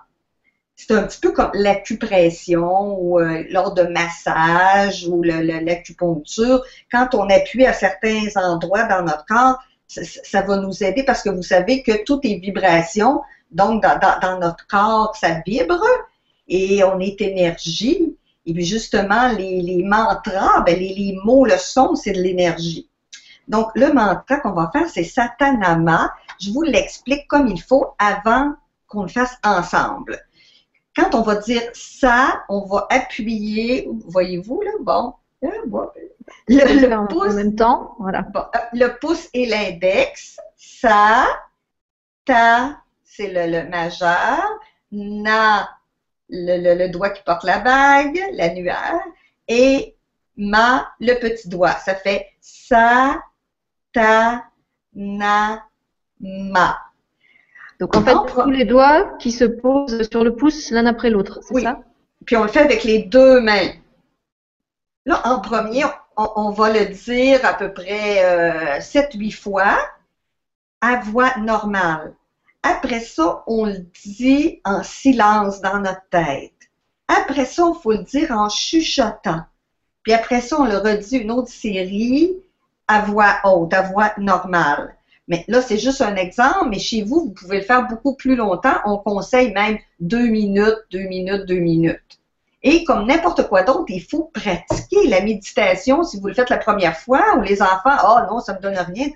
C'est un petit peu comme l'acupression ou euh, lors de massage ou l'acupuncture. Quand on appuie à certains endroits dans notre corps, ça, ça, va nous aider parce que vous savez que tout est vibration. Donc, dans, dans, notre corps, ça vibre et on est énergie. Et puis, justement, les, les mantras, ben, les, les mots, le son, c'est de l'énergie. Donc, le mantra qu'on va faire, c'est Satanama. Je vous l'explique comme il faut avant qu'on le fasse ensemble. Quand on va dire ça, on va appuyer, voyez-vous là, bon, hein, le, pouce, en même temps, voilà. Euh, le pouce et l'index, ça, ta, c'est le, majeur. Na, le, doigt qui porte la bague, l'annuaire. Et ma, le petit doigt. Ça fait sa, ta, na, ma. Donc en fait, tous les doigts qui se posent sur le pouce l'un après l'autre, c'est ça? Puis on le fait avec les deux mains. Là, en premier, on, va le dire à peu près euh, 7-8 fois à voix normale. Après ça, on le dit en silence dans notre tête. Après ça, il faut le dire en chuchotant. Puis après ça, on le redit une autre série à voix haute, à voix normale. Mais là, c'est juste un exemple, mais chez vous, vous pouvez le faire beaucoup plus longtemps. On conseille même deux minutes, deux minutes, deux minutes. Et comme n'importe quoi d'autre, il faut pratiquer la méditation si vous le faites la première fois ou les enfants, oh non, ça me donne rien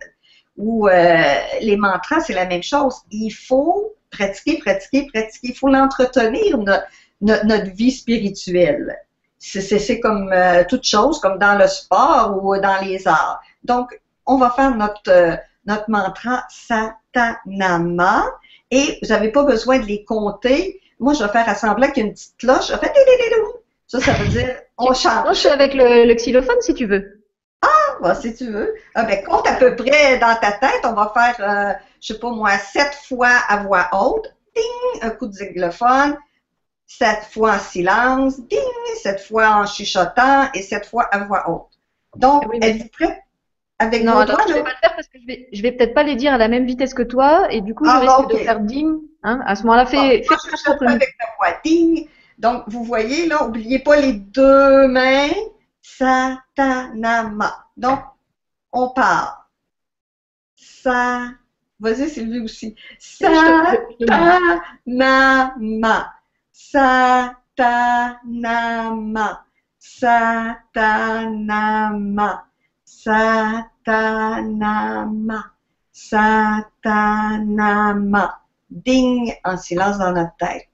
ou euh, les mantras, c'est la même chose. Il faut pratiquer, pratiquer, pratiquer. Il faut l'entretenir, notre, vie spirituelle. C'est comme euh, toute chose, comme dans le sport ou dans les arts. Donc, on va faire notre, euh, notre mantra Satanama et vous n'avez pas besoin de les compter. Moi, je vais faire assembler avec une petite cloche. Je ça, ça veut dire on chante. Je avec le, le xylophone si tu veux. Ah, si tu veux. Ah, ben, compte à peu près dans ta tête. On va faire, euh, je sais pas moi, sept fois à voix haute. Ding! Un coup de xylophone. Sept fois en silence. Ding! Sept fois en chuchotant et sept fois à voix haute. Donc, ah êtes-vous prête? Avec non, alors, je vais pas le faire parce que je vais, je vais peut-être pas les dire à la même vitesse que toi et du coup, je ah, risque de faire ding. Hein, à ce moment-là, fais, fais je avec ta voix. Ding! Donc, vous voyez, là, oubliez pas les deux mains. Satanama. Donc, on part. Sa, vas-y Sylvie aussi. Satanama. Satanama. Satanama. Satanama. Satanama. Ding en silence dans notre tête.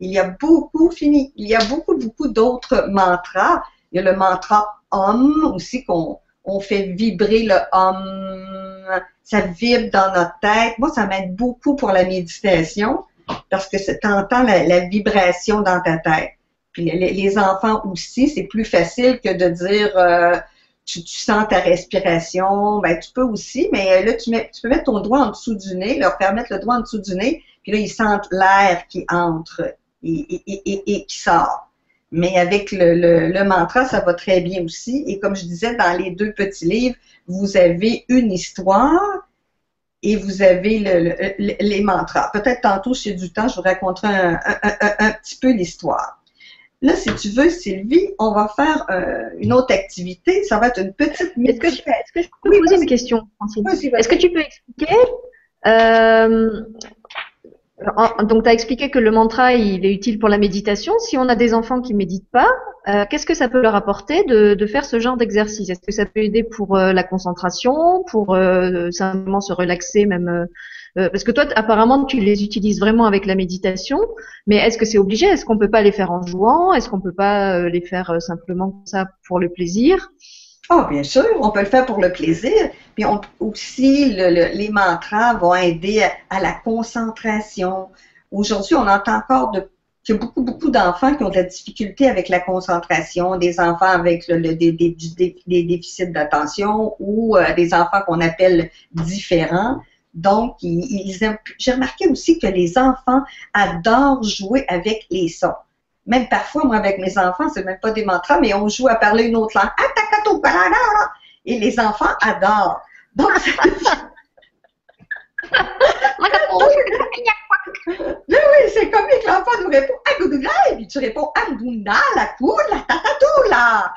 Il y a beaucoup, fini, il y a beaucoup, beaucoup d'autres mantras. Il y a le mantra Om aussi qu'on on fait vibrer le Om. Ça vibre dans notre tête. Moi, ça m'aide beaucoup pour la méditation parce que tu entends la, vibration dans ta tête. Puis les, enfants aussi, c'est plus facile que de dire euh, tu, sens ta respiration. Ben, tu peux aussi, mais là, tu, mets, tu peux mettre ton doigt en dessous du nez, leur faire mettre le doigt en dessous du nez, puis là, ils sentent l'air qui entre et, qui sort. Mais avec le, mantra, ça va très bien aussi. Et comme je disais, dans les deux petits livres, vous avez une histoire et vous avez les mantras. Peut-être tantôt, si j'ai du temps, je vous raconterai un, petit peu l'histoire. Là, si tu veux, Sylvie, on va faire euh, une autre activité. Ça va être une petite Est-ce que, je, peux poser une question, Francine? Est-ce que tu peux expliquer euh, donc, tu as expliqué que le mantra, il est utile pour la méditation. Si on a des enfants qui méditent pas, euh, qu'est-ce que ça peut leur apporter de, faire ce genre d'exercice? Est-ce que ça peut aider pour euh, la concentration, pour euh, simplement se relaxer, même Parce que toi, apparemment, tu les utilises vraiment avec la méditation. Mais est-ce que c'est obligé? Est-ce qu'on peut pas les faire en jouant? Est-ce qu'on peut pas les faire simplement ça pour le plaisir? Oh, bien sûr, on peut le faire pour le plaisir. Puis on, aussi, les mantras vont aider à, la concentration. Aujourd'hui, on entend encore de qu'il y a beaucoup, beaucoup d'enfants qui ont de la difficulté avec la concentration, des enfants avec des, déficits d'attention ou euh, des enfants qu'on appelle différents. Donc, j'ai remarqué aussi que les enfants adorent jouer avec les sons. Même parfois, moi, avec mes enfants, c'est même pas des mantras, mais on joue à parler une autre langue. Et les enfants adorent. Donc, oui, c'est comme que l'enfant nous répond Agoudoula, et puis tu réponds Agoudoula, la coule, la tatatoula.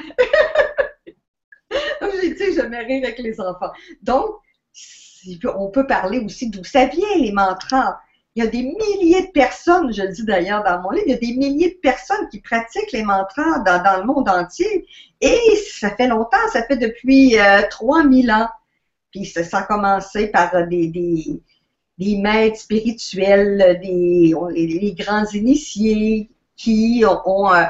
Donc, j'ai dit, je me rire avec les enfants. Donc, on peut parler aussi d'où ça vient, les mantras. Il y a des milliers de personnes, je le dis d'ailleurs dans mon livre, il y a des milliers de personnes qui pratiquent les mantras dans, le monde entier. Et ça fait longtemps, ça fait depuis euh, 3000 ans. Puis ça, a commencé par des, des, des maîtres spirituels, des, les, grands initiés qui ont, euh,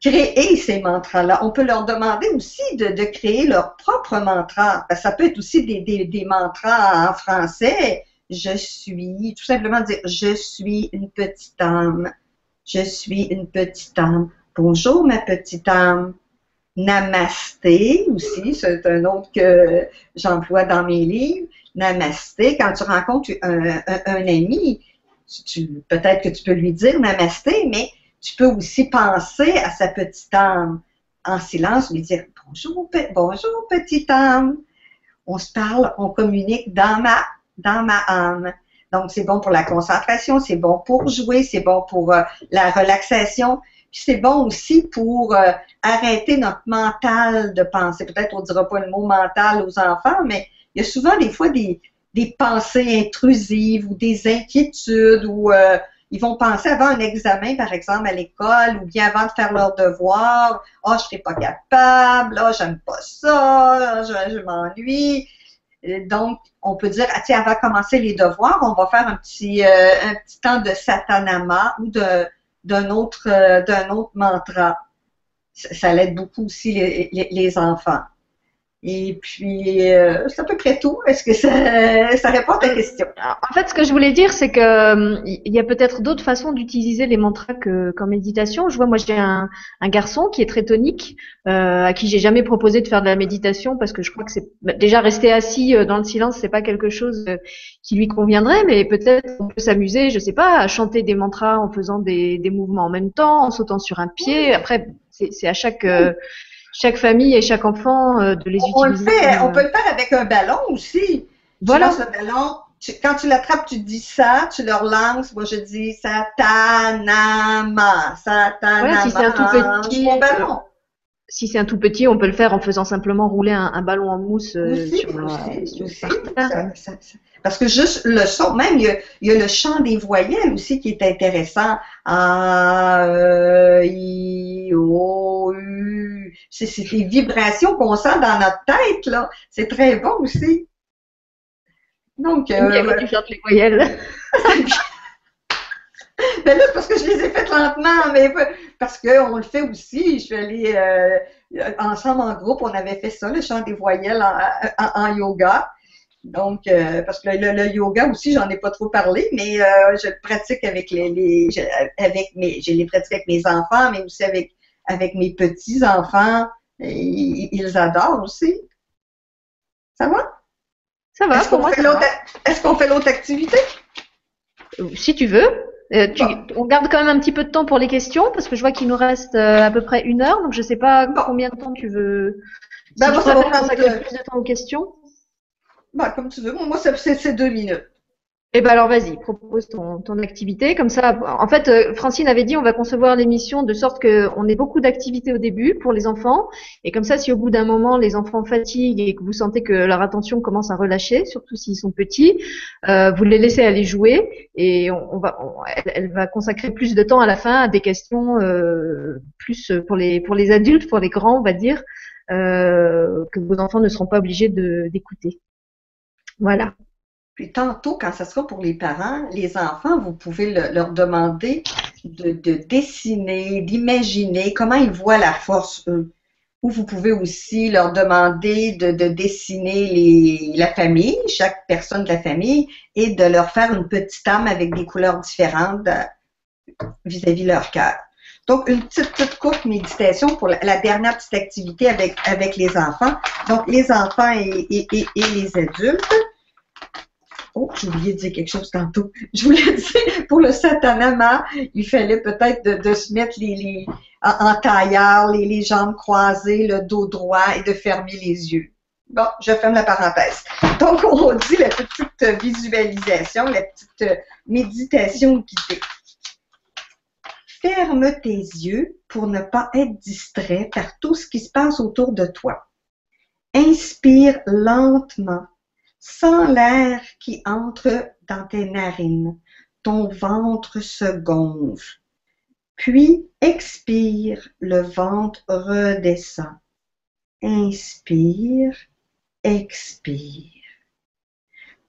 créé ces mantras-là. On peut leur demander aussi de, créer leur propre mantra. Ça peut être aussi des, des mantras en français je suis, tout simplement dire je suis une petite âme. Je suis une petite âme. Bonjour ma petite âme. Namasté aussi, c'est un autre que j'emploie dans mes livres. Namasté, quand tu rencontres un, ami, peut-être que tu peux lui dire namasté, mais tu peux aussi penser à sa petite âme en silence, lui dire bonjour, bonjour petite âme. On se parle, on communique dans ma dans ma âme. Donc, c'est bon pour la concentration, c'est bon pour jouer, c'est bon pour euh, la relaxation, puis c'est bon aussi pour euh, arrêter notre mental de penser. Peut-être on ne dira pas le mot mental aux enfants, mais il y a souvent des fois des, des pensées intrusives ou des inquiétudes ou euh, ils vont penser avant un examen, par exemple, à l'école, ou bien avant de faire leur devoir, « Ah, oh, je serai pas capable, ah, j'aime pas ça, je, je m'ennuie ». Donc, on peut dire, ah, tiens, avant de commencer les devoirs, on va faire un petit, euh, un petit temps de satanama ou d'un autre, euh, d'un autre mantra. Ça, l'aide beaucoup aussi les, les enfants. Et puis, euh, c'est à peu près tout. Est-ce que ça, ça répond à ta question? En fait, ce que je voulais dire, c'est que euh, il y a peut-être d'autres façons d'utiliser les mantras que qu'en méditation. Je vois, moi, j'ai un, un, garçon qui est très tonique, euh, à qui j'ai jamais proposé de faire de la méditation parce que je crois que c'est bah, déjà rester assis euh, dans le silence, c'est pas quelque chose qui lui conviendrait, mais peut-être on peut s'amuser, je sais pas, à chanter des mantras en faisant des, des mouvements en même temps, en sautant sur un pied. Après, c'est à chaque chaque famille et chaque enfant euh, de les on utiliser. Le fait, On peut le faire avec un ballon aussi. Voilà. Tu lances le ballon, quand tu l'attrapes, tu dis ça, tu le relances. Moi, je dis Satanama. Satanama. Ouais, si c'est un tout petit. Mon ballon. Si c'est un tout petit, on peut le faire en faisant simplement rouler un, un ballon en mousse euh, sur la. ça- Parce que juste le son, même il y a, il y a le chant des voyelles aussi qui est intéressant. A, E, I, O, U. C'est des vibrations qu'on sent dans notre tête, là. C'est très bon aussi. Donc, euh, quand tu chantes les voyelles. ben là, c'est parce que je les ai faites lentement, mais parce qu'on le fait aussi. Je suis allée euh, ensemble en groupe, on avait fait ça, le chant des voyelles en, en- en yoga. Donc, euh, parce que le, le yoga aussi, j'en ai pas trop parlé, mais euh, je le pratique avec les, les je, avec mes, je les pratique avec mes enfants, mais aussi avec avec mes petits enfants. Ils, ils adorent aussi. Ça va? Ça va, Est-ce pour qu'on moi, fait l'autre est-ce qu'on fait l'autre activité? Si tu veux. Euh, tu- Bon. On garde quand même un petit peu de temps pour les questions parce que je vois qu'il nous reste euh, à peu près une heure, donc je sais pas Bon. combien de temps tu veux. Si tu ça consacrer plus de temps aux questions. Bah, comme tu veux. Bon, moi, c'est deux minutes. Eh ben alors vas-y, propose ton, ton activité. Comme ça, en fait, euh, Francine avait dit on va concevoir l'émission de sorte qu'on ait beaucoup d'activités au début pour les enfants. Et comme ça, si au bout d'un moment les enfants fatiguent et que vous sentez que leur attention commence à relâcher, surtout s'ils sont petits, euh, vous les laissez aller jouer et on, va, on- elle, va consacrer plus de temps à la fin à des questions euh, plus pour les pour les adultes, pour les grands, on va dire, euh, que vos enfants ne seront pas obligés d'écouter. Voilà. Puis tantôt, quand ça sera pour les parents, les enfants, vous pouvez le- leur demander de, de dessiner, d'imaginer comment ils voient la force, eux. Ou vous pouvez aussi leur demander de, de dessiner les, la famille, chaque personne de la famille, et de leur faire une petite âme avec des couleurs différentes euh, vis-à-vis leur cœur. Donc, une petite, petite courte méditation pour la, dernière petite activité avec, avec les enfants. Donc, les enfants et, et, et les adultes. Oh, j'ai oublié de dire quelque chose tantôt. Je voulais dire, pour le satanama, il fallait peut-être de, se mettre les, en tailleur, les, les jambes croisées, le dos droit et de fermer les yeux. Bon, je ferme la parenthèse. Donc, on dit la petite visualisation, la petite méditation guidée. Ferme tes yeux pour ne pas être distrait par tout ce qui se passe autour de toi. Inspire lentement, sans l'air qui entre dans tes narines. Ton ventre se gonfle. Puis expire, le ventre redescend. Inspire, expire.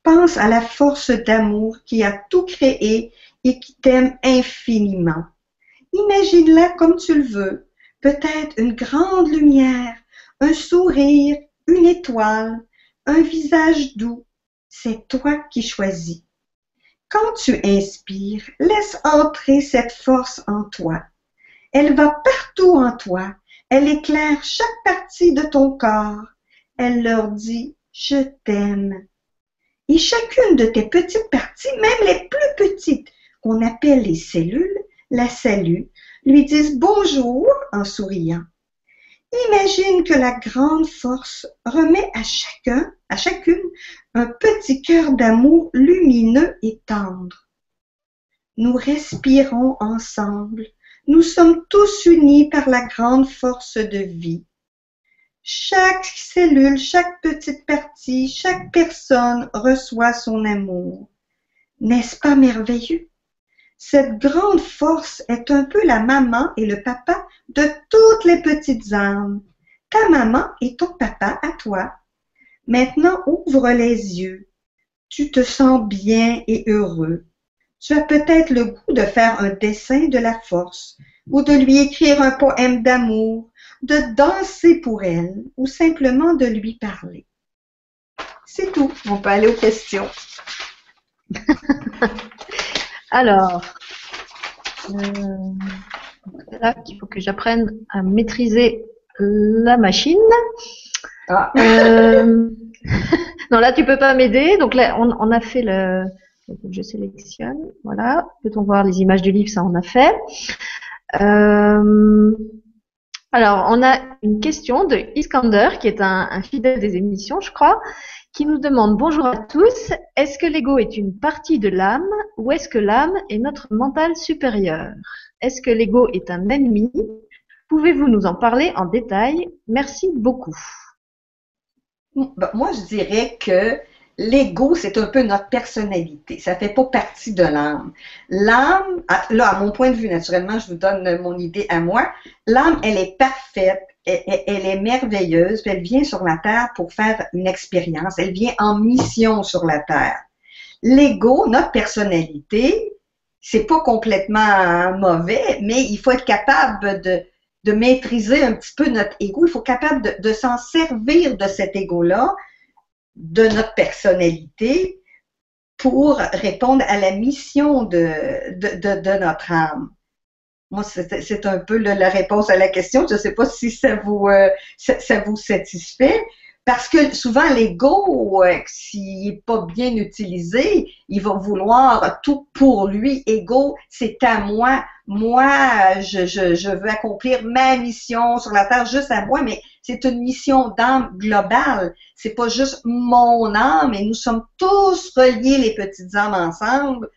Pense à la force d'amour qui a tout créé et qui t'aime infiniment. Imagine-la comme tu le veux, peut-être une grande lumière, un sourire, une étoile, un visage doux. C'est toi qui choisis. Quand tu inspires, laisse entrer cette force en toi. Elle va partout en toi. Elle éclaire chaque partie de ton corps. Elle leur dit Je t'aime. Et chacune de tes petites parties, même les plus petites, qu'on appelle les cellules, la saluent, lui disent bonjour en souriant. Imagine que la grande force remet à chacun, à chacune, un petit cœur d'amour lumineux et tendre. Nous respirons ensemble. Nous sommes tous unis par la grande force de vie. Chaque cellule, chaque petite partie, chaque personne reçoit son amour. N'est-ce pas merveilleux? Cette grande force est un peu la maman et le papa de toutes les petites âmes. Ta maman et ton papa à toi. Maintenant, ouvre les yeux. Tu te sens bien et heureux. Tu as peut-être le goût de faire un dessin de la force, ou de lui écrire un poème d'amour, de danser pour elle, ou simplement de lui parler. C'est tout. On peut aller aux questions. Alors, euh, là, il faut que j'apprenne à maîtriser la machine. Ah. Euh, non, là, tu peux pas m'aider. Donc là, on, on a fait le. Je sélectionne. Voilà. Peut-on voir les images du livre? Ça, on a fait. Euh, alors, on a une question de Iskander, qui est un, fidèle des émissions, je crois, qui nous demande bonjour à tous. Est-ce que l'ego est une partie de l'âme ou est-ce que l'âme est notre mental supérieur? Est-ce que l'ego est un ennemi? Pouvez-vous nous en parler en détail? Merci beaucoup. Ben, moi, je dirais que l'ego, c'est un peu notre personnalité. Ça fait pas partie de l'âme. L'âme, là, à mon point de vue, naturellement, je vous donne mon idée à moi. L'âme, elle est parfaite, elle, est merveilleuse, elle vient sur la Terre pour faire une expérience, elle vient en mission sur la Terre. L'ego, notre personnalité, c'est pas complètement mauvais, mais il faut être capable de, maîtriser un petit peu notre ego. Il faut être capable de, de s'en servir de cet ego-là, de notre personnalité, pour répondre à la mission de, de, de, de notre âme. Moi, c'est un peu la réponse à la question. Je ne sais pas si ça vous, euh, ça, vous satisfait. Parce que souvent, l'ego, euh, s'il n'est pas bien utilisé, il va vouloir tout pour lui. Ego, c'est à moi. Moi, je, je, je, veux accomplir ma mission sur la terre juste à moi, mais c'est une mission d'âme globale. C'est pas juste mon âme, et nous sommes tous reliés, les petites âmes, ensemble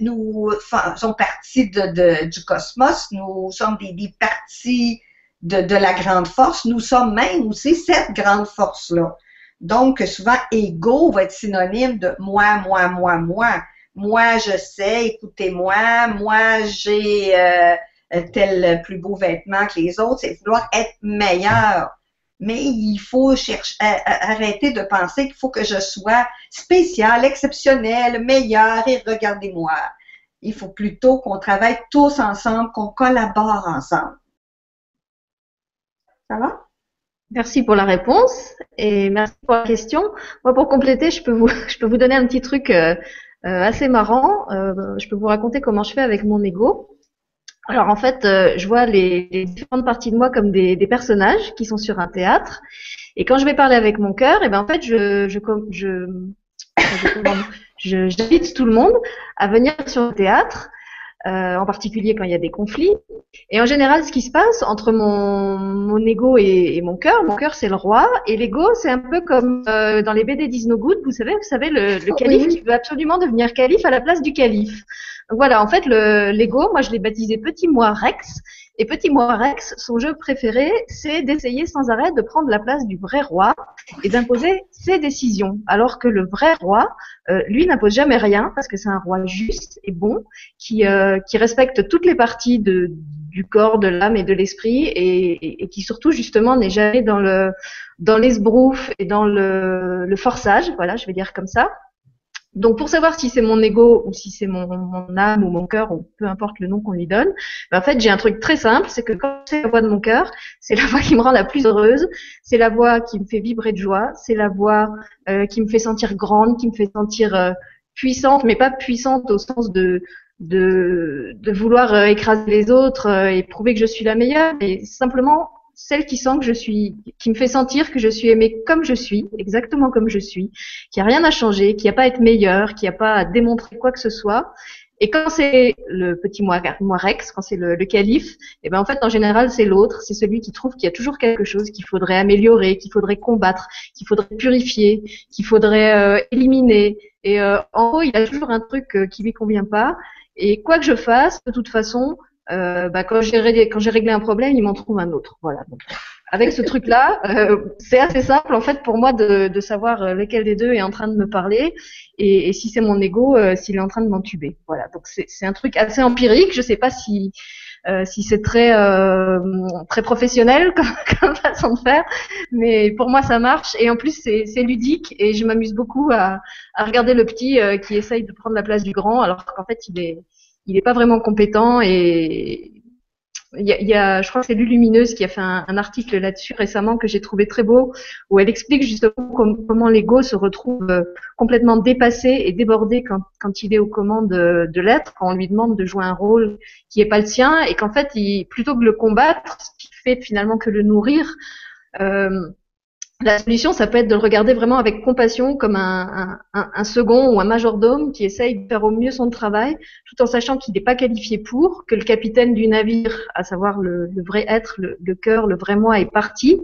nous sommes partis de, du cosmos, nous sommes des, parties de, de, la grande force, nous sommes même aussi cette grande force-là. Donc, souvent, ego va être synonyme de moi, moi, moi, moi. Moi, je sais, écoutez-moi, moi, j'ai euh, tel plus beau vêtement que les autres, c'est vouloir être meilleur mais il faut chercher, arrêter de penser qu'il faut que je sois spécial, exceptionnel, meilleur et regardez-moi. Il faut plutôt qu'on travaille tous ensemble, qu'on collabore ensemble. Ça va? Merci pour la réponse et merci pour la question. Moi, pour compléter, je peux vous, je peux vous donner un petit truc euh, euh, assez marrant. Euh, je peux vous raconter comment je fais avec mon ego. Alors en fait, euh, je vois les, différentes parties de moi comme des, personnages qui sont sur un théâtre. Et quand je vais parler avec mon cœur, et eh ben en fait, je, je, je, j'invite tout le monde à venir sur le théâtre, euh, en particulier quand il y a des conflits. Et en général, ce qui se passe entre mon, mon ego et, mon cœur, mon cœur c'est le roi, et l'ego c'est un peu comme euh, dans les BD Disney Good, vous savez, vous savez le, le calife qui veut absolument devenir calife à la place du calife voilà, en fait, l'ego, moi je l'ai baptisé Petit Moi Rex. Et Petit Moi Rex, son jeu préféré, c'est d'essayer sans arrêt de prendre la place du vrai roi et d'imposer ses décisions. Alors que le vrai roi, euh, lui, n'impose jamais rien parce que c'est un roi juste et bon qui, euh, qui respecte toutes les parties de, du corps, de l'âme et de l'esprit et, et, qui surtout justement n'est jamais dans le dans l'esbrouf et dans le, le forçage. Voilà, je vais dire comme ça. Donc pour savoir si c'est mon ego ou si c'est mon, âme ou mon cœur ou peu importe le nom qu'on lui donne, ben, en fait j'ai un truc très simple, c'est que quand c'est la voix de mon cœur, c'est la voix qui me rend la plus heureuse, c'est la voix qui me fait vibrer de joie, c'est la voix euh, qui me fait sentir grande, qui me fait sentir euh, puissante, mais pas puissante au sens de de, vouloir euh, écraser les autres et prouver que je suis la meilleure, mais simplement celle qui sent que je suis, qui me fait sentir que je suis aimée comme je suis, exactement comme je suis, qu'il n'y a rien à changer, qu'il n'y a pas à être meilleur, qu'il n'y a pas à démontrer quoi que ce soit. Et quand c'est le petit moi, moi Rex, quand c'est le, calife, et eh ben en fait en général c'est l'autre, c'est celui qui trouve qu'il y a toujours quelque chose qu'il faudrait améliorer, qu'il faudrait combattre, qu'il faudrait purifier, qu'il faudrait euh, éliminer. Et euh, en gros il y a toujours un truc euh, qui lui convient pas. Et quoi que je fasse, de toute façon, euh, bah, quand j'ai réglé, un problème, il m'en trouve un autre. Voilà. Donc, avec ce truc-là, euh, c'est assez simple en fait pour moi de, de, savoir euh, lequel des deux est en train de me parler et, et si c'est mon ego, euh, s'il est en train de m'entuber. Voilà. Donc c'est un truc assez empirique. Je sais pas si euh, si c'est très très professionnel comme, comme, façon de faire, mais pour moi ça marche et en plus c'est ludique et je m'amuse beaucoup à, à, regarder le petit qui essaye de prendre la place du grand alors qu'en fait il est il n'est pas vraiment compétent et il y, a, je crois que c'est Lulumineuse qui a fait un, article là-dessus récemment que j'ai trouvé très beau, où elle explique justement comment l'ego se retrouve euh, complètement dépassé et débordé quand, quand il est aux commandes de, de l'être, quand on lui demande de jouer un rôle qui n'est pas le sien, et qu'en fait, il, plutôt que le combattre, ce qui fait finalement que le nourrir, euh, la solution, ça peut être de le regarder vraiment avec compassion, comme un, un, un, second ou un majordome qui essaye de faire au mieux son travail, tout en sachant qu'il n'est pas qualifié pour, que le capitaine du navire, à savoir le, vrai être, le, cœur, le vrai moi, est parti,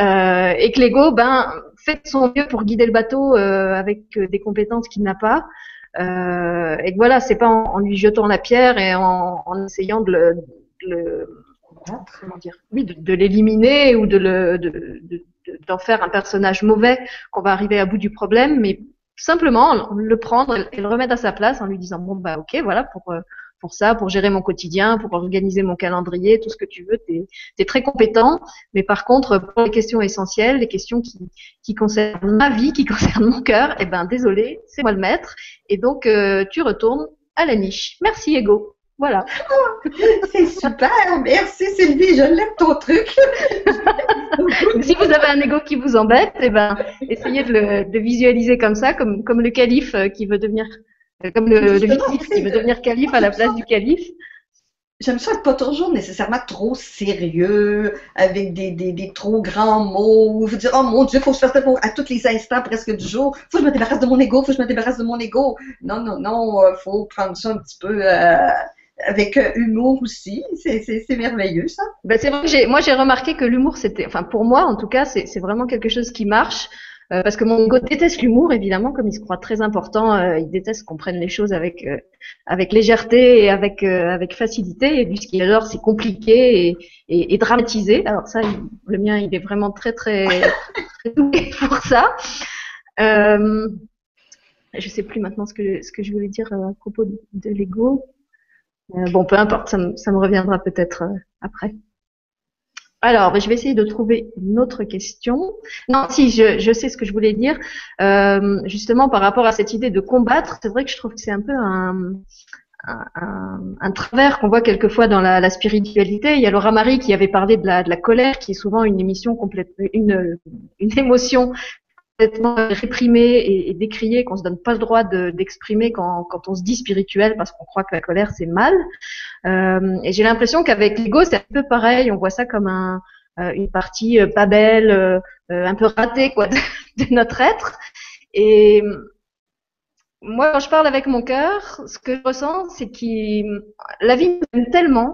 euh, et que l'ego, ben, fait son mieux pour guider le bateau euh, avec des compétences qu'il n'a pas. Euh, et que voilà, c'est pas en, lui jetant la pierre et en, en essayant de le, de le comment dire, oui, de, de l'éliminer ou de le, de, d'en faire un personnage mauvais qu'on va arriver à bout du problème, mais simplement le prendre et le remettre à sa place en lui disant bon bah ok voilà pour pour ça, pour gérer mon quotidien, pour organiser mon calendrier, tout ce que tu veux, tu es, très compétent. Mais par contre, pour les questions essentielles, les questions qui, qui concernent ma vie, qui concernent mon cœur, eh ben désolé, c'est moi le maître. Et donc, euh, tu retournes à la niche. Merci, Ego. Voilà. c'est super. Merci, Sylvie. Je l'aime ton truc. si vous avez un ego qui vous embête, eh ben, essayez de le de visualiser comme ça, comme, comme le calife euh, qui veut devenir comme le, le qui veut devenir calife à la place du calife. J'aime ça être pas toujours nécessairement trop sérieux, avec des, des, des trop grands mots. Vous dire, oh mon Dieu, faut que je fasse ça à tous les instants presque du jour. Faut que je me débarrasse de mon ego, faut que je me débarrasse de mon ego. Non, non, non, euh, faut prendre ça un petit peu euh, avec euh, humour aussi. C'est merveilleux, ça. Ben, c'est vrai que moi, j'ai remarqué que l'humour, c'était, enfin, pour moi, en tout cas, c'est vraiment quelque chose qui marche. Euh, parce que mon ego déteste l'humour, évidemment, comme il se croit très important, euh, il déteste qu'on prenne les choses avec euh, avec légèreté et avec avec facilité. Et lui, ce qu'il adore, c'est compliqué et, et, et, dramatisé. Alors ça, le mien, il est vraiment très très, très doué pour ça. Euh, je sais plus maintenant ce que ce que je voulais dire à propos de l'ego. Bon, peu importe, ça, me reviendra peut-être après. Alors, je vais essayer de trouver une autre question. Non, si, je, sais ce que je voulais dire. Euh, justement, par rapport à cette idée de combattre, c'est vrai que je trouve que c'est un peu un, un, travers qu'on voit quelquefois dans la, spiritualité. Il y a Laura Marie qui avait parlé de la, colère, qui est souvent une émission complète, une émotion complètement réprimée et, et décriée, qu'on se donne pas le droit d'exprimer quand, on se dit spirituel, parce qu'on croit que la colère c'est mal. Euh, et j'ai l'impression qu'avec l'ego, c'est un peu pareil. On voit ça comme euh, une partie euh, pas belle, un peu ratée quoi, de, notre être. Et moi, quand je parle avec mon cœur, ce que je ressens, c'est que la vie nous aime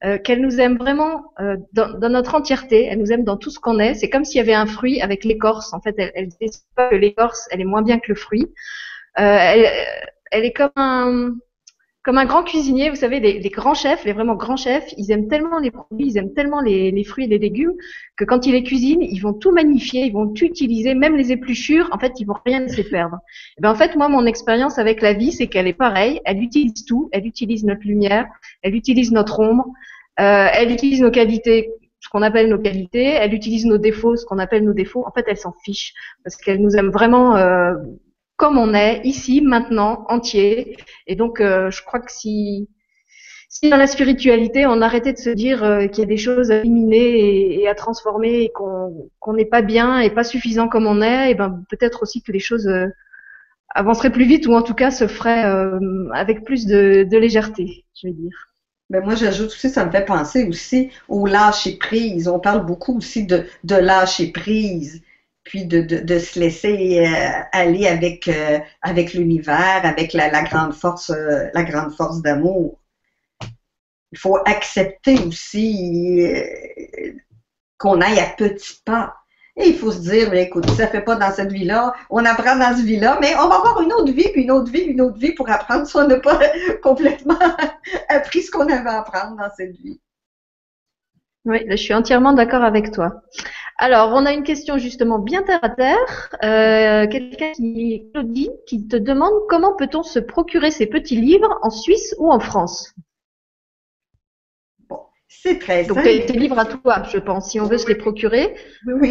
tellement qu'elle nous aime vraiment dans, dans, notre entièreté. Elle nous aime dans tout ce qu'on est. C'est comme s'il y avait un fruit avec l'écorce. En fait, elle, elle pas que l'écorce, elle est moins bien que le fruit. elle, elle est comme un, comme un grand cuisinier, vous savez, les, grands chefs, les vraiment grands chefs, ils aiment tellement les produits, ils aiment tellement les, fruits et les légumes que quand ils les cuisinent, ils vont tout magnifier, ils vont tout utiliser, même les épluchures, en fait, ils vont rien laisser perdre. Et ben, en fait, moi, mon expérience avec la vie, c'est qu'elle est pareille. Elle utilise tout. Elle utilise notre lumière, elle utilise notre ombre, euh, elle utilise nos qualités ce qu'on appelle nos qualités, elle utilise nos défauts, ce qu'on appelle nos défauts. En fait, elle s'en fiche parce qu'elle nous aime vraiment euh, comme on est, ici, maintenant, entier. Et donc, euh, je crois que si, si dans la spiritualité, on arrêtait de se dire euh, qu'il y a des choses à éliminer et, à transformer qu'on n'est pas bien et pas suffisant comme on est, et ben peut-être aussi que les choses euh, avanceraient plus vite ou en tout cas se feraient avec plus de, légèreté, je vais dire. Ben moi, j'ajoute aussi, ça me fait penser aussi au lâcher prise. On parle beaucoup aussi de, de lâcher prise puis de, de, se laisser euh, aller avec, euh, avec l'univers, avec la, la, grande force, euh, la grande force d'amour. Il faut accepter aussi qu'on aille à petits pas. Et il faut se dire, écoute, ça fait pas dans cette vie-là, on apprend dans cette vie-là, mais on va avoir une autre vie, une autre vie, une autre vie pour apprendre si on n'a pas complètement appris ce qu'on avait à apprendre dans cette vie. Oui, je suis entièrement d'accord avec toi. Alors, on a une question justement bien terre à terre. Euh, quelqu'un qui, Claudie, qui te demande comment peut-on se procurer ces petits livres en Suisse ou en France? Bon, c'est très Donc, tes, livres à toi, je pense. Si on veut se les procurer,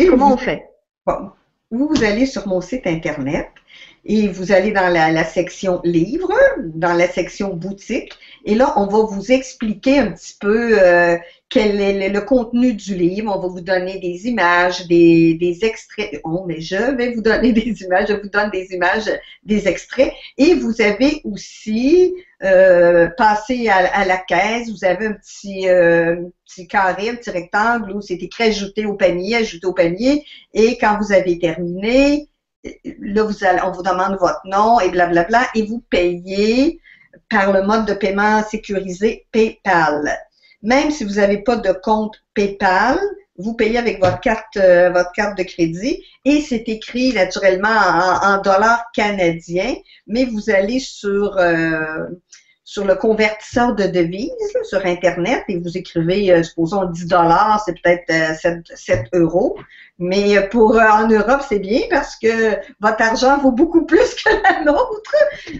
comment on fait? Bon, vous, vous allez sur mon site internet et vous allez dans la, section livres, dans la section boutique, et là, on va vous expliquer un petit peu euh, quel est le, contenu du livre. On va vous donner des images, des, des extraits. Oh, mais je vais vous donner des images, je vous donne des images, des extraits. Et vous avez aussi euh, passé à, la caisse, vous avez un petit, euh, petit carré, un petit rectangle où c'est écrit ajouter au panier, ajouter au panier. Et quand vous avez terminé, là, vous allez, on vous demande votre nom et blablabla, et vous payez par le mode de paiement sécurisé PayPal. Même si vous n'avez pas de compte PayPal, vous payez avec votre carte, euh, votre carte de crédit et c'est écrit naturellement en, dollars canadiens, mais vous allez sur euh, sur le convertisseur de devises sur Internet et vous écrivez, euh, supposons 10 dollars, c'est peut-être 7, 7, euros. Mais pour en Europe, c'est bien parce que votre argent vaut beaucoup plus que la nôtre.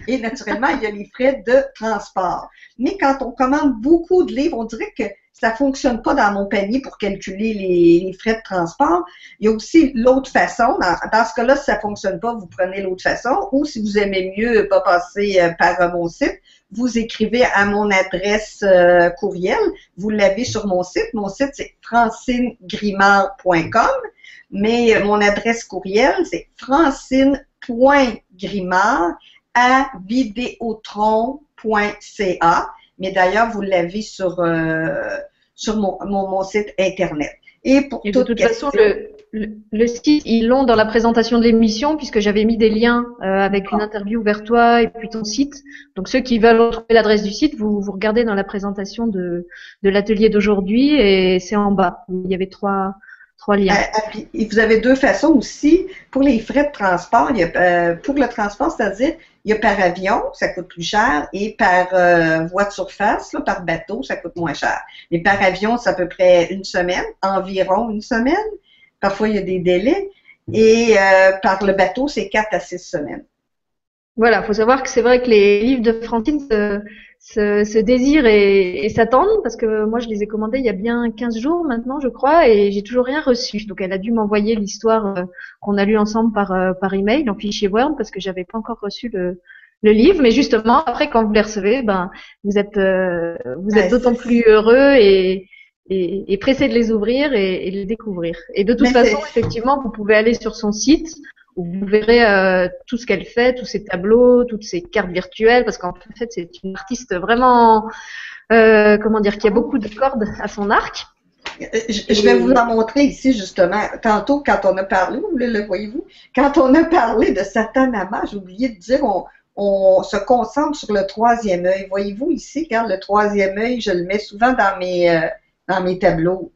Et naturellement, il y a les frais de transport. Mais quand on commande beaucoup de livres, on dirait que ça fonctionne pas dans mon panier pour calculer les, frais de transport. Il y a aussi l'autre façon. Dans, ce cas-là, si ça fonctionne pas, vous prenez l'autre façon. Ou si vous aimez mieux pas passer euh, par euh, mon site, vous écrivez à mon adresse euh, courriel. Vous l'avez sur mon site. Mon site, c'est francinegrimard.com. Mais mon adresse courriel, c'est francine.grimard à vidéotron.ca. Mais d'ailleurs, vous l'avez sur, euh, sur mon, mon, site Internet. Et pour de toute façon, le, le, site, ils l'ont dans la présentation de l'émission, puisque j'avais mis des liens euh, avec une interview vers toi et puis ton site. Donc ceux qui veulent retrouver l'adresse du site, vous, vous regardez dans la présentation de, de l'atelier d'aujourd'hui et c'est en bas. Il y avait trois, trois liens. Euh, et vous avez deux façons aussi. Pour les frais de transport, il y a, pour le transport, c'est-à-dire il y a par avion, ça coûte plus cher, et par euh, voie de surface, par bateau, ça coûte moins cher. Mais par avion, c'est à peu près une semaine, environ une semaine. Parfois, il y a des délais. Et euh, par le bateau, c'est quatre à six semaines. Voilà, il faut savoir que c'est vrai que les livres de Francine se, désirent et, s'attendent parce que moi je les ai commandés il y a bien 15 jours maintenant je crois et j'ai toujours rien reçu. Donc elle a dû m'envoyer l'histoire euh, qu'on a lu ensemble par, euh, par email en fichier Word parce que j'avais pas encore reçu le, le livre. Mais justement après quand vous les recevez, ben vous êtes euh, vous êtes d'autant plus heureux et, et, et, pressé de les ouvrir et, et de les découvrir. Et de toute façon effectivement vous pouvez aller sur son site où vous verrez euh, tout ce qu'elle fait, tous ses tableaux, toutes ses cartes virtuelles, parce qu'en fait c'est une artiste vraiment, euh, comment dire, qui a beaucoup de cordes à son arc. Euh, je, vais vous en montrer ici justement. Tantôt, quand on a parlé, vous le voyez-vous, quand on a parlé de Satanama, j'ai oublié de dire, on, on, se concentre sur le troisième œil. Voyez-vous ici, quand le troisième œil, je le mets souvent dans mes, dans mes tableaux.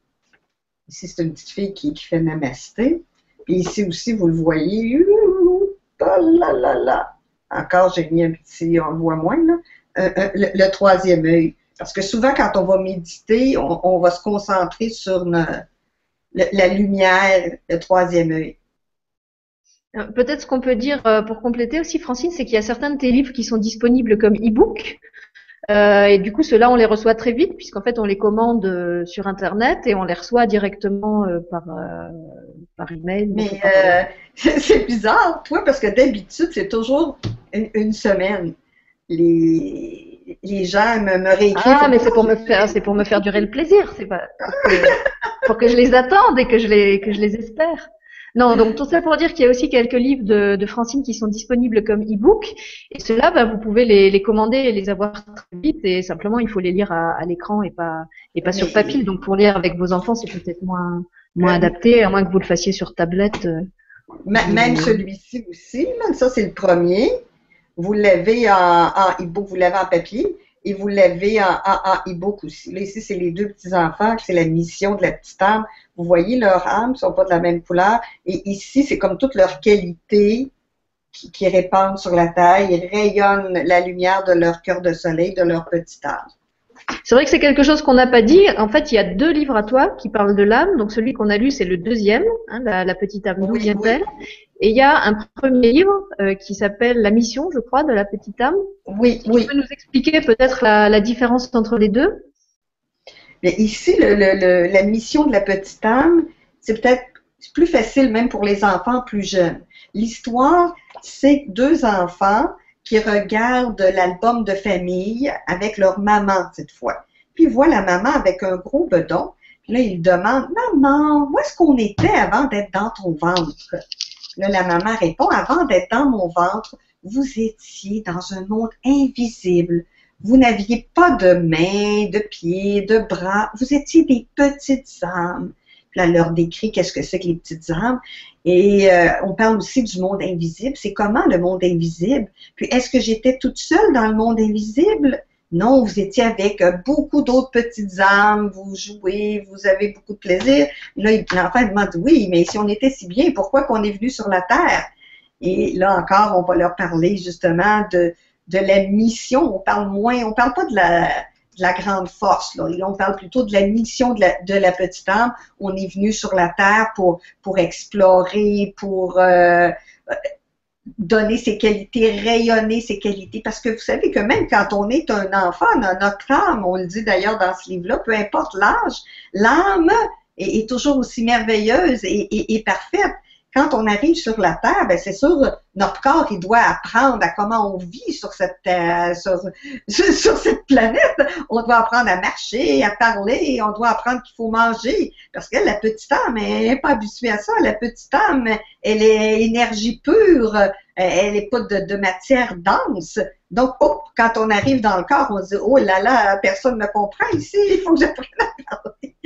Ici, c'est une petite fille qui, fait namasté. Et ici aussi, vous le voyez. Encore, j'ai mis un petit, on le voit moins, là. Euh, euh, le, troisième œil. Parce que souvent, quand on va méditer, on, va se concentrer sur la lumière, le troisième œil. Euh, peut-être ce qu'on peut dire pour compléter aussi, Francine, c'est qu'il y a certains de tes livres qui sont disponibles comme e-book. Euh, et du coup, ceux-là, on les reçoit très vite, puisqu'en fait, on les commande euh, sur Internet et on les reçoit directement euh, par, par email. Mais c'est bizarre, toi, parce que d'habitude, c'est toujours une, semaine. Les, les gens me, me réécrivent. Ah, mais c'est pour me faire, c'est pour me faire durer le plaisir. C'est pas pour que, pour que je les attende et que je les, que je les espère. Non, donc tout ça pour dire qu'il y a aussi quelques livres de, de Francine qui sont disponibles comme e-book. Et ceux-là, bah, vous pouvez les, les, commander et les avoir très vite. Et simplement, il faut les lire à, à l'écran et pas, et pas sur papier. Donc pour lire avec vos enfants, c'est peut-être moins, moins adapté, à moins que vous le fassiez sur tablette. Euh. Même celui-ci aussi, ça c'est le premier. Vous l'avez en, en e-book, vous l'avez en papier et vous l'avez en, en, e-book aussi. Là, ici, c'est les deux petits-enfants, c'est la mission de la petite âme. Vous voyez, leurs âmes ne sont pas de la même couleur. Et ici, c'est comme toute leur qualité qui, qui répandent sur la terre. Ils rayonnent la lumière de leur cœur de soleil, de leur petite âme. C'est vrai que c'est quelque chose qu'on n'a pas dit. En fait, il y a deux livres à toi qui parlent de l'âme. Donc celui qu'on a lu, c'est le deuxième, hein, la, petite âme, d'où vient-elle? Et il y a un premier livre euh, qui s'appelle La mission, je crois, de la petite âme. Oui, oui. Tu peux nous expliquer peut-être la, différence entre les deux? Mais ici, la mission de la petite âme, c'est peut-être plus facile même pour les enfants plus jeunes. L'histoire, c'est deux enfants qui regardent l'album de famille avec leur maman cette fois. Puis ils voient la maman avec un gros bedon. Puis là, ils demandent Maman, où est-ce qu'on était avant d'être dans ton ventre? Là, la maman répond Avant d'être dans mon ventre, vous étiez dans un monde invisible. Vous n'aviez pas de mains, de pieds, de bras. Vous étiez des petites âmes. Puis là, elle leur décrit qu'est-ce que c'est que les petites âmes. Et euh, on parle aussi du monde invisible. C'est comment le monde invisible? Puis est-ce que j'étais toute seule dans le monde invisible? Non, vous étiez avec euh, beaucoup d'autres petites âmes, vous jouez, vous avez beaucoup de plaisir. Là, l'enfant demande, oui, mais si on était si bien, pourquoi qu'on est venu sur la Terre? Et là encore, on va leur parler justement de, de la mission. On parle moins, on parle pas de la, la grande force. Là. on parle plutôt de la mission de la, de la, petite âme. On est venu sur la Terre pour, pour explorer, pour euh, donner ses qualités, rayonner ses qualités. Parce que vous savez que même quand on est un enfant, notre âme, on le dit d'ailleurs dans ce livre-là, peu importe l'âge, l'âme est, toujours aussi merveilleuse et, et parfaite quand on arrive sur la Terre, ben c'est sûr, notre corps, il doit apprendre à comment on vit sur cette sur, sur, cette planète. On doit apprendre à marcher, à parler, on doit apprendre qu'il faut manger. Parce que la petite âme, elle n'est pas habituée à ça. La petite âme, elle est énergie pure, elle n'est pas de, de, matière dense. Donc, oh, quand on arrive dans le corps, on se dit, oh là là, personne ne comprend ici, il faut que j'apprenne à parler.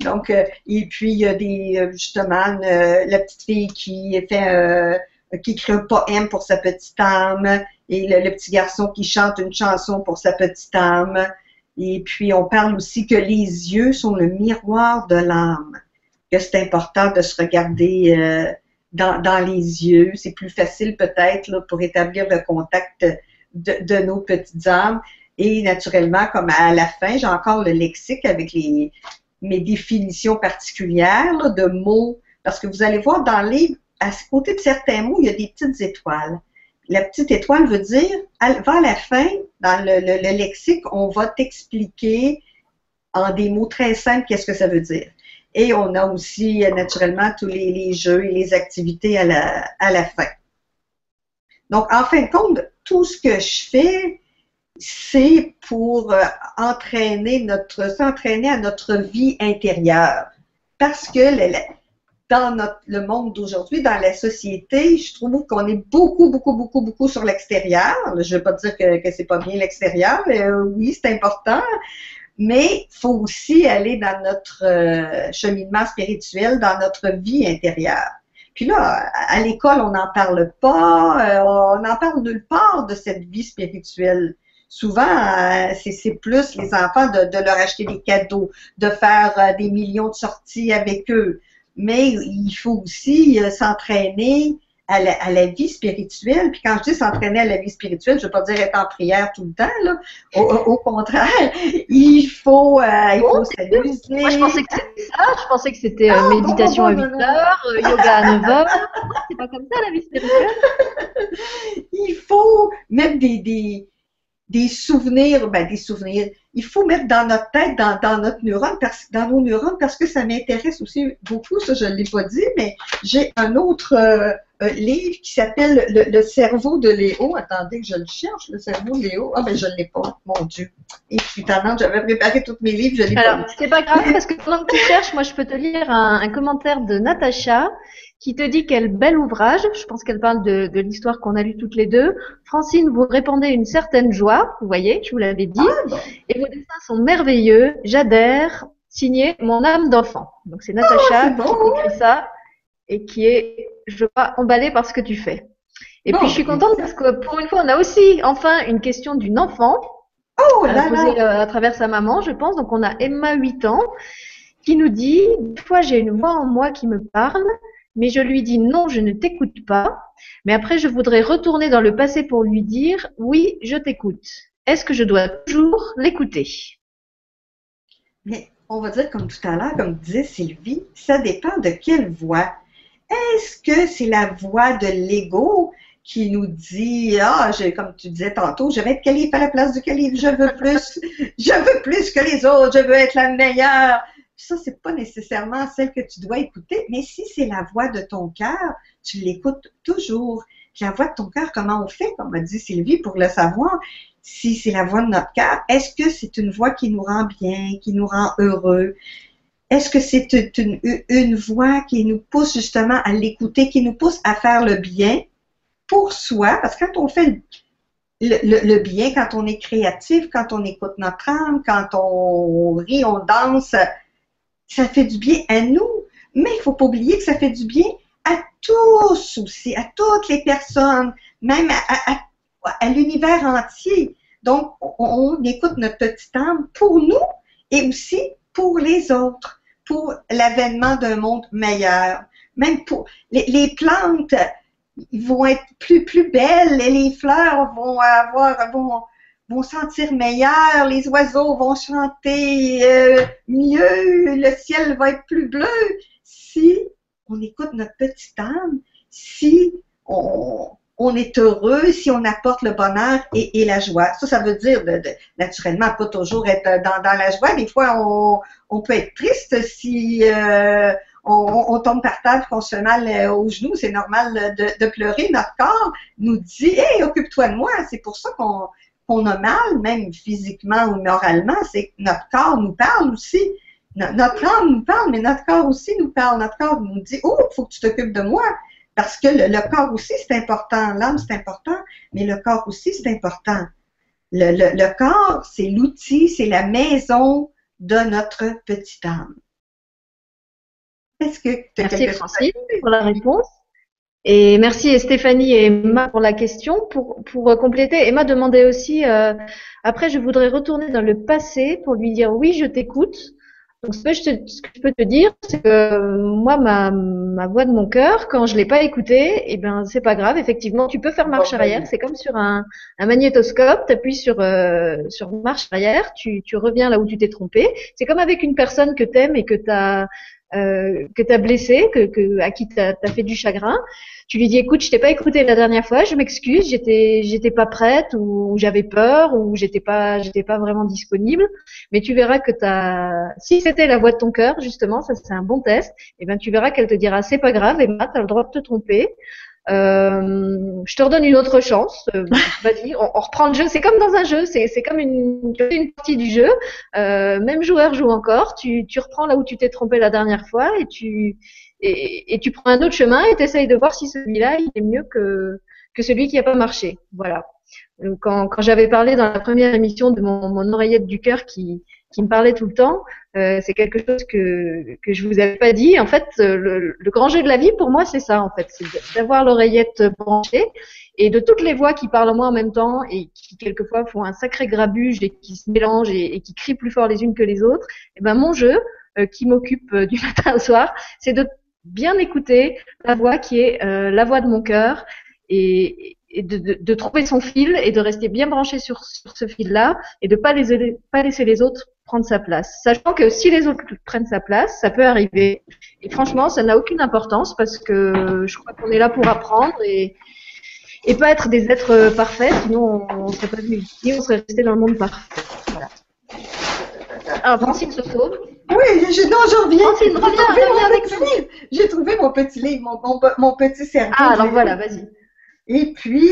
Donc, euh, et puis, il y a des, euh, justement, euh, la petite fille qui fait, qui écrit un poème pour sa petite âme, et le, petit garçon qui chante une chanson pour sa petite âme. Et puis, on parle aussi que les yeux sont le miroir de l'âme, que c'est important de se regarder dans, dans, les yeux. C'est plus facile peut-être pour établir le contact de, de, nos petites âmes. Et naturellement, comme à la fin, j'ai encore le lexique avec les, mes définitions particulières de mots, parce que vous allez voir dans le livre, à côté de certains mots, il y a des petites étoiles. La petite étoile veut dire, vers la fin, dans le, le, lexique, on va t'expliquer en des mots très simples qu'est-ce que ça veut dire. Et on a aussi, naturellement, tous les, les, jeux et les activités à la, à la fin. Donc, en fin de compte, tout ce que je fais, c'est pour euh, entraîner notre, s'entraîner à notre vie intérieure. Parce que dans notre, le monde d'aujourd'hui, dans la société, je trouve qu'on est beaucoup, beaucoup, beaucoup, beaucoup sur l'extérieur. Je ne veux pas dire que, que c'est pas bien l'extérieur, mais euh, oui, c'est important. Mais il faut aussi aller dans notre euh, cheminement spirituel, dans notre vie intérieure. Puis là, à l'école, on n'en parle pas, on n'en parle nulle part de cette vie spirituelle souvent, euh, c'est plus les enfants de, leur acheter des cadeaux, de faire euh, des millions de sorties avec eux. Mais il faut aussi euh, s'entraîner à la, vie spirituelle. Puis quand je dis s'entraîner à la vie spirituelle, je ne veux pas dire être en prière tout le temps. Là. Au, contraire, il faut, il faut s'amuser. Moi, je pensais que c'était ça. Je pensais que c'était ah, méditation à 8 heures, yoga à 9 heures. C'est pas comme ça la vie spirituelle. il faut mettre des, des des souvenirs, ben des souvenirs. Il faut mettre dans notre tête, dans, dans notre neurone, parce, dans nos neurones, parce que ça m'intéresse aussi beaucoup, ça je ne l'ai pas dit, mais j'ai un autre euh, euh, livre qui s'appelle le, cerveau de Léo. Attendez que je le cherche, le cerveau de Léo. Ah ben je ne l'ai pas, mon Dieu. Et je suis tannante, j'avais préparé tous mes livres, je l'ai pas. Alors, c'est pas grave, parce que pendant que tu cherches, moi je peux te lire un, un commentaire de Natacha qui te dit quel bel ouvrage. Je pense qu'elle parle de, de l'histoire qu'on a lu toutes les deux. Francine, vous répondez une certaine joie, vous voyez, je vous l'avais dit. Ah, et vos dessins sont merveilleux. J'adhère. Signé Mon âme d'enfant. Donc c'est Natacha oh, qui écrit ça et qui est, je crois, emballée par ce que tu fais. Et puis je suis contente parce que pour une fois, on a aussi enfin une question d'une enfant oh, là, posée euh, à travers sa maman, je pense. Donc on a Emma, 8 ans, qui nous dit, une fois j'ai une voix en moi qui me parle, mais je lui dis non, je ne t'écoute pas. Mais après, je voudrais retourner dans le passé pour lui dire oui, je t'écoute. Est-ce que je dois toujours l'écouter? Mais on va dire comme tout à l'heure, comme disait Sylvie, ça dépend de quelle voix. Est-ce que c'est la voix de l'ego qui nous dit ah comme tu disais tantôt je vais être calife à la place du calife je veux plus je veux plus que les autres je veux être la meilleure ça, c'est pas nécessairement celle que tu dois écouter, mais si c'est la voix de ton cœur, tu l'écoutes toujours. La voix de ton cœur, comment on fait, comme a dit Sylvie, pour le savoir, si c'est la voix de notre cœur, est-ce que c'est une voix qui nous rend bien, qui nous rend heureux? Est-ce que c'est une, voix qui nous pousse justement à l'écouter, qui nous pousse à faire le bien pour soi? Parce que quand on fait le, bien, quand on est créatif, quand on écoute notre âme, quand on rit, on danse, ça fait du bien à nous, mais il faut pas oublier que ça fait du bien à tous aussi, à toutes les personnes, même à, l'univers entier. Donc, on, écoute notre petite âme pour nous et aussi pour les autres, pour l'avènement d'un monde meilleur. Même pour les, plantes vont être plus, plus belles et les fleurs vont avoir, vont, vont sentir meilleur, les oiseaux vont chanter euh, mieux, le ciel va être plus bleu si on écoute notre petite âme, si on, on est heureux si on apporte le bonheur et, la joie. Ça, ça veut dire, de, naturellement, pas toujours être dans, la joie. Des fois, on, on peut être triste si euh, on, tombe par terre, qu'on se fait mal euh, aux genoux. C'est normal de, pleurer. Notre corps nous dit, hey, occupe-toi de moi. C'est pour ça qu'on a mal, même physiquement ou moralement. C'est que notre corps nous parle aussi. Notre âme nous parle, mais notre corps aussi nous parle. Notre corps nous dit, oh, faut que tu t'occupes de moi. Parce que le, corps aussi, c'est important. L'âme, c'est important, mais le corps aussi, c'est important. Le, corps, c'est l'outil, c'est la maison de notre petite âme. Est-ce que tu Merci Francine pour la réponse. Et merci Stéphanie et Emma pour la question. Pour, pour compléter, Emma demandait aussi, euh, après je voudrais retourner dans le passé pour lui dire oui, je t'écoute. Donc, ce que, je peux te dire, c'est que moi, ma, ma voix de mon cœur, quand je l'ai pas écoutée, eh ben, c'est pas grave. Effectivement, tu peux faire marche arrière. C'est comme sur un, un magnétoscope. Tu appuies sur, euh, sur marche arrière. Tu, tu reviens là où tu t'es trompé. C'est comme avec une personne que t'aimes et que t'as euh, que t'as blessé, que, que, à qui t'as as fait du chagrin tu lui dis écoute, je t'ai pas écouté la dernière fois, je m'excuse, j'étais j'étais pas prête ou, j'avais peur ou j'étais pas j'étais pas vraiment disponible, mais tu verras que t'as si c'était la voix de ton cœur justement, ça c'est un bon test, et eh ben tu verras qu'elle te dira c'est pas grave Emma, tu as le droit de te tromper. Euh, je te redonne une autre chance. Euh, vas-y, on, reprend le jeu. C'est comme dans un jeu. C'est, comme une, une partie du jeu. Euh, même joueur joue encore. Tu, tu reprends là où tu t'es trompé la dernière fois et tu et, tu prends un autre chemin et tu essayes de voir si celui-là il est mieux que, que celui qui n'a pas marché. Voilà. quand, quand j'avais parlé dans la première émission de mon, mon oreillette du cœur qui, qui me parlait tout le temps, euh, c'est quelque chose que, que je vous avais pas dit. En fait, le, le grand jeu de la vie pour moi, c'est ça en fait, c'est d'avoir l'oreillette branchée et de toutes les voix qui parlent moi en même temps et qui quelquefois font un sacré grabuge et qui se mélangent et, qui crient plus fort les unes que les autres. Et ben mon jeu, euh, qui m'occupe euh, du matin au soir, c'est de bien écouter la voix qui est euh, la voix de mon cœur et, de, trouver son fil et de rester bien branché sur, ce fil-là et de pas les pas laisser les autres prendre sa place. Sachant que si les autres prennent sa place, ça peut arriver. Et franchement, ça n'a aucune importance parce que je crois qu'on est là pour apprendre et, et pas être des êtres parfaits, sinon on, ne serait pas venu ici, on serait resté dans le monde parfait. Voilà. Alors, Francine se sauve. Oui, je, non, je reviens. Francine, reviens, reviens avec. J'ai trouvé mon petit livre, mon, mon, petit cerveau. Ah, alors voilà, vas-y. Et puis,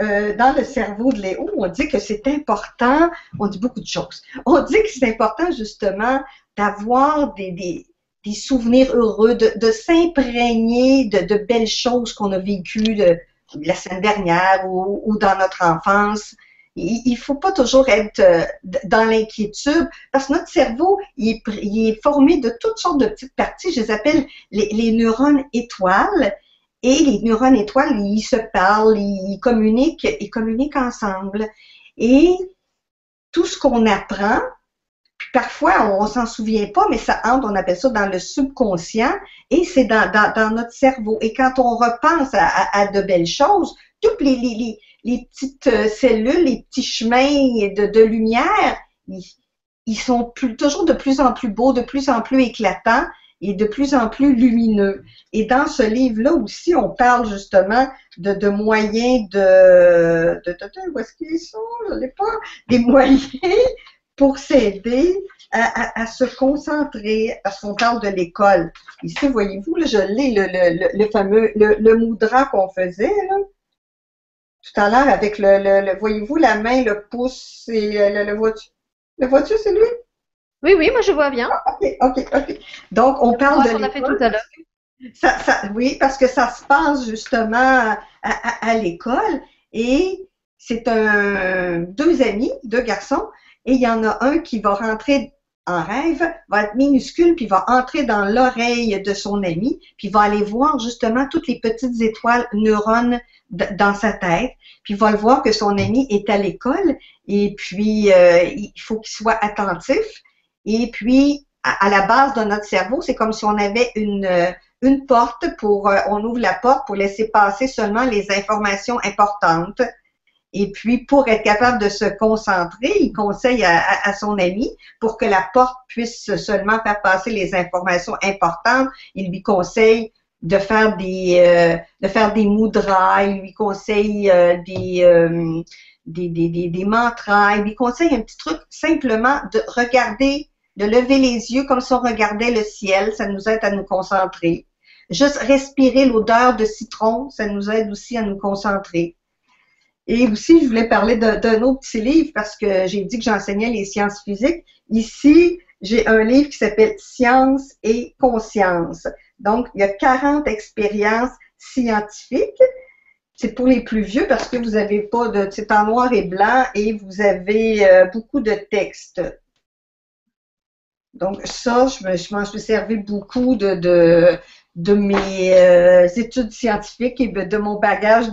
euh, dans le cerveau de Léo, on dit que c'est important, on dit beaucoup de choses. On dit que c'est important justement d'avoir des, des, des, souvenirs heureux, de, de s'imprégner de, de, belles choses qu'on a vécues la semaine dernière ou, ou dans notre enfance il ne faut pas toujours être euh, dans l'inquiétude parce que notre cerveau, il est, formé de toutes sortes de petites parties. Je les appelle les, neurones étoiles. Et les neurones étoiles, ils se parlent, ils communiquent, ils communiquent ensemble. Et tout ce qu'on apprend, puis parfois on, s'en souvient pas, mais ça entre, on appelle ça dans le subconscient, et c'est dans, notre cerveau. Et quand on repense à, de belles choses, toutes les, petites euh, cellules, les petits chemins de, lumière, ils, sont toujours de plus en plus beaux, de plus en plus éclatants et de plus en plus lumineux. Et dans ce livre-là aussi, on parle justement de, moyens de, de, de, où est-ce qu'ils sont, je ne pas, des moyens pour s'aider à, se concentrer, parce qu'on parle de l'école. Ici, voyez-vous, je lis le, le, le, fameux, le, le moudra qu'on faisait, là tout à l'heure avec le, le, voyez-vous, la main, le pouce et le, le voiture. Le voiture, c'est lui? Oui, oui, moi je vois bien. Ah, ok, ok, ok. Donc, on parle de. On a fait tout à l'heure. Ça, ça, oui, parce que ça se passe justement à, à, à l'école et c'est un, deux amis, deux garçons, et il y en a un qui va rentrer en rêve va être minuscule, puis va entrer dans l'oreille de son ami, puis va aller voir justement toutes les petites étoiles neurones dans sa tête, puis va le voir que son ami est à l'école, et puis euh, il faut qu'il soit attentif. Et puis, à, la base de notre cerveau, c'est comme si on avait une, une porte pour, euh, on ouvre la porte pour laisser passer seulement les informations importantes. Et puis, pour être capable de se concentrer, il conseille à, son ami, pour que la porte puisse seulement faire passer les informations importantes, il lui conseille de faire des euh, de faire des mudras, il lui conseille euh, des, euh, des, des, des, des, mantras, il lui conseille un petit truc simplement de regarder, de lever les yeux comme si on regardait le ciel, ça nous aide à nous concentrer. Juste respirer l'odeur de citron, ça nous aide aussi à nous concentrer. Et aussi, je voulais parler d'un autre petit livre parce que j'ai dit que j'enseignais les sciences physiques. Ici, j'ai un livre qui s'appelle Science et conscience. Donc, il y a 40 expériences scientifiques. C'est pour les plus vieux parce que vous n'avez pas de, c'est en noir et blanc et vous avez euh, beaucoup de textes. Donc, ça, je me, m'en suis servi beaucoup de mes euh, études scientifiques et de mon bagage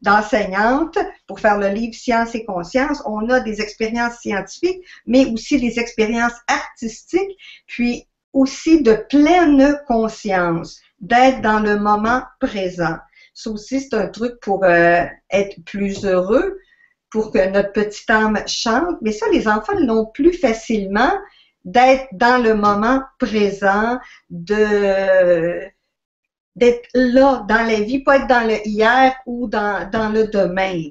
d'enseignante pour faire le livre Science et conscience. On a des expériences scientifiques, mais aussi des expériences artistiques, puis aussi de pleine conscience, d'être dans le moment présent. Ça aussi, c'est un truc pour euh, être plus heureux, pour que notre petite âme chante. Mais ça, les enfants l'ont plus facilement d'être dans le moment présent, de d'être là dans la vie, pas être dans le hier ou dans, dans le demain.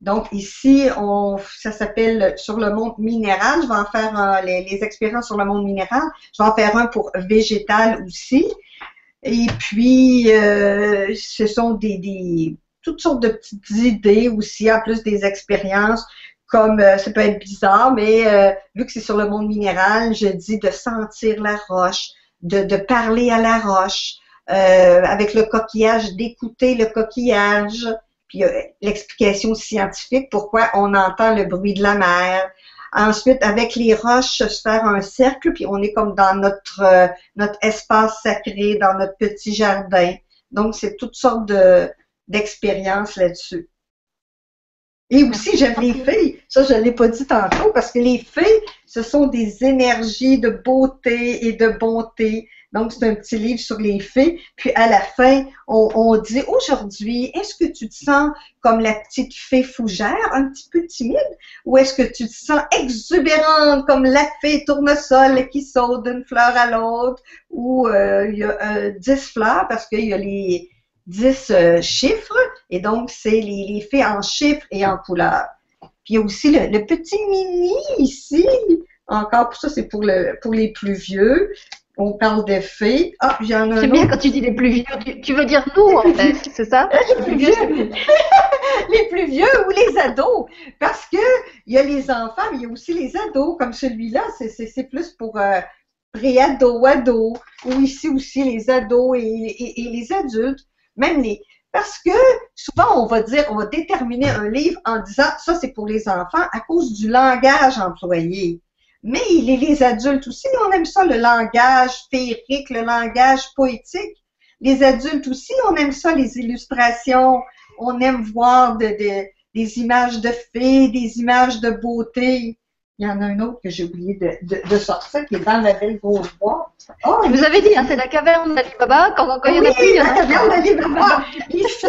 Donc ici, on, ça s'appelle sur le monde minéral. Je vais en faire les, les, expériences sur le monde minéral. Je vais en faire un pour végétal aussi. Et puis, euh, ce sont des, des, toutes sortes de petites idées aussi, en plus des expériences comme euh, ça peut être bizarre, mais euh, vu que c'est sur le monde minéral, je dis de sentir la roche, de, de parler à la roche, euh, avec le coquillage, d'écouter le coquillage, puis l'explication scientifique, pourquoi on entend le bruit de la mer. Ensuite, avec les roches, se faire un cercle, puis on est comme dans notre, notre espace sacré, dans notre petit jardin. Donc, c'est toutes sortes de, d'expériences là-dessus. Et aussi, j'aime les fées. Ça, je ne l'ai pas dit tantôt, parce que les fées, ce sont des énergies de beauté et de bonté. Donc, c'est un petit livre sur les fées. Puis, à la fin, on, dit, aujourd'hui, est-ce que tu te sens comme la petite fée fougère, un petit peu timide, ou est-ce que tu te sens exubérante comme la fée tournesol qui saute d'une fleur à l'autre, ou euh, il y a euh, dix fleurs, parce qu'il y a les 10 euh, chiffres, et donc c'est les, les faits en chiffres et en couleurs. Puis il y a aussi le, petit mini ici, encore pour ça, c'est pour, le, pour les plus vieux. On parle des faits. Ah, j'ai un C'est bien quand tu dis les plus vieux. Tu, veux dire nous, en fait, c'est ça? les plus vieux. les plus vieux ou les ados. Parce que il y a les enfants, mais il y a aussi les ados, comme celui-là. C'est plus pour euh, pré-ados, ados, ou ici aussi les ados et les adultes même les. Parce que souvent, on va dire, on va déterminer un livre en disant ça, c'est pour les enfants à cause du langage employé. Mais les, les adultes aussi, on aime ça, le langage féerique, le langage poétique. Les adultes aussi, on aime ça, les illustrations. On aime voir de, des images de fées, des images de beauté. Il y en a un autre que j'ai oublié de, de, sortir, qui est dans la belle grosse boîte. Oh, vous avez dit, hein, c'est la caverne d'Alibaba. Quand, quand il y en a plus, il y la caverne d'Alibaba. Ici,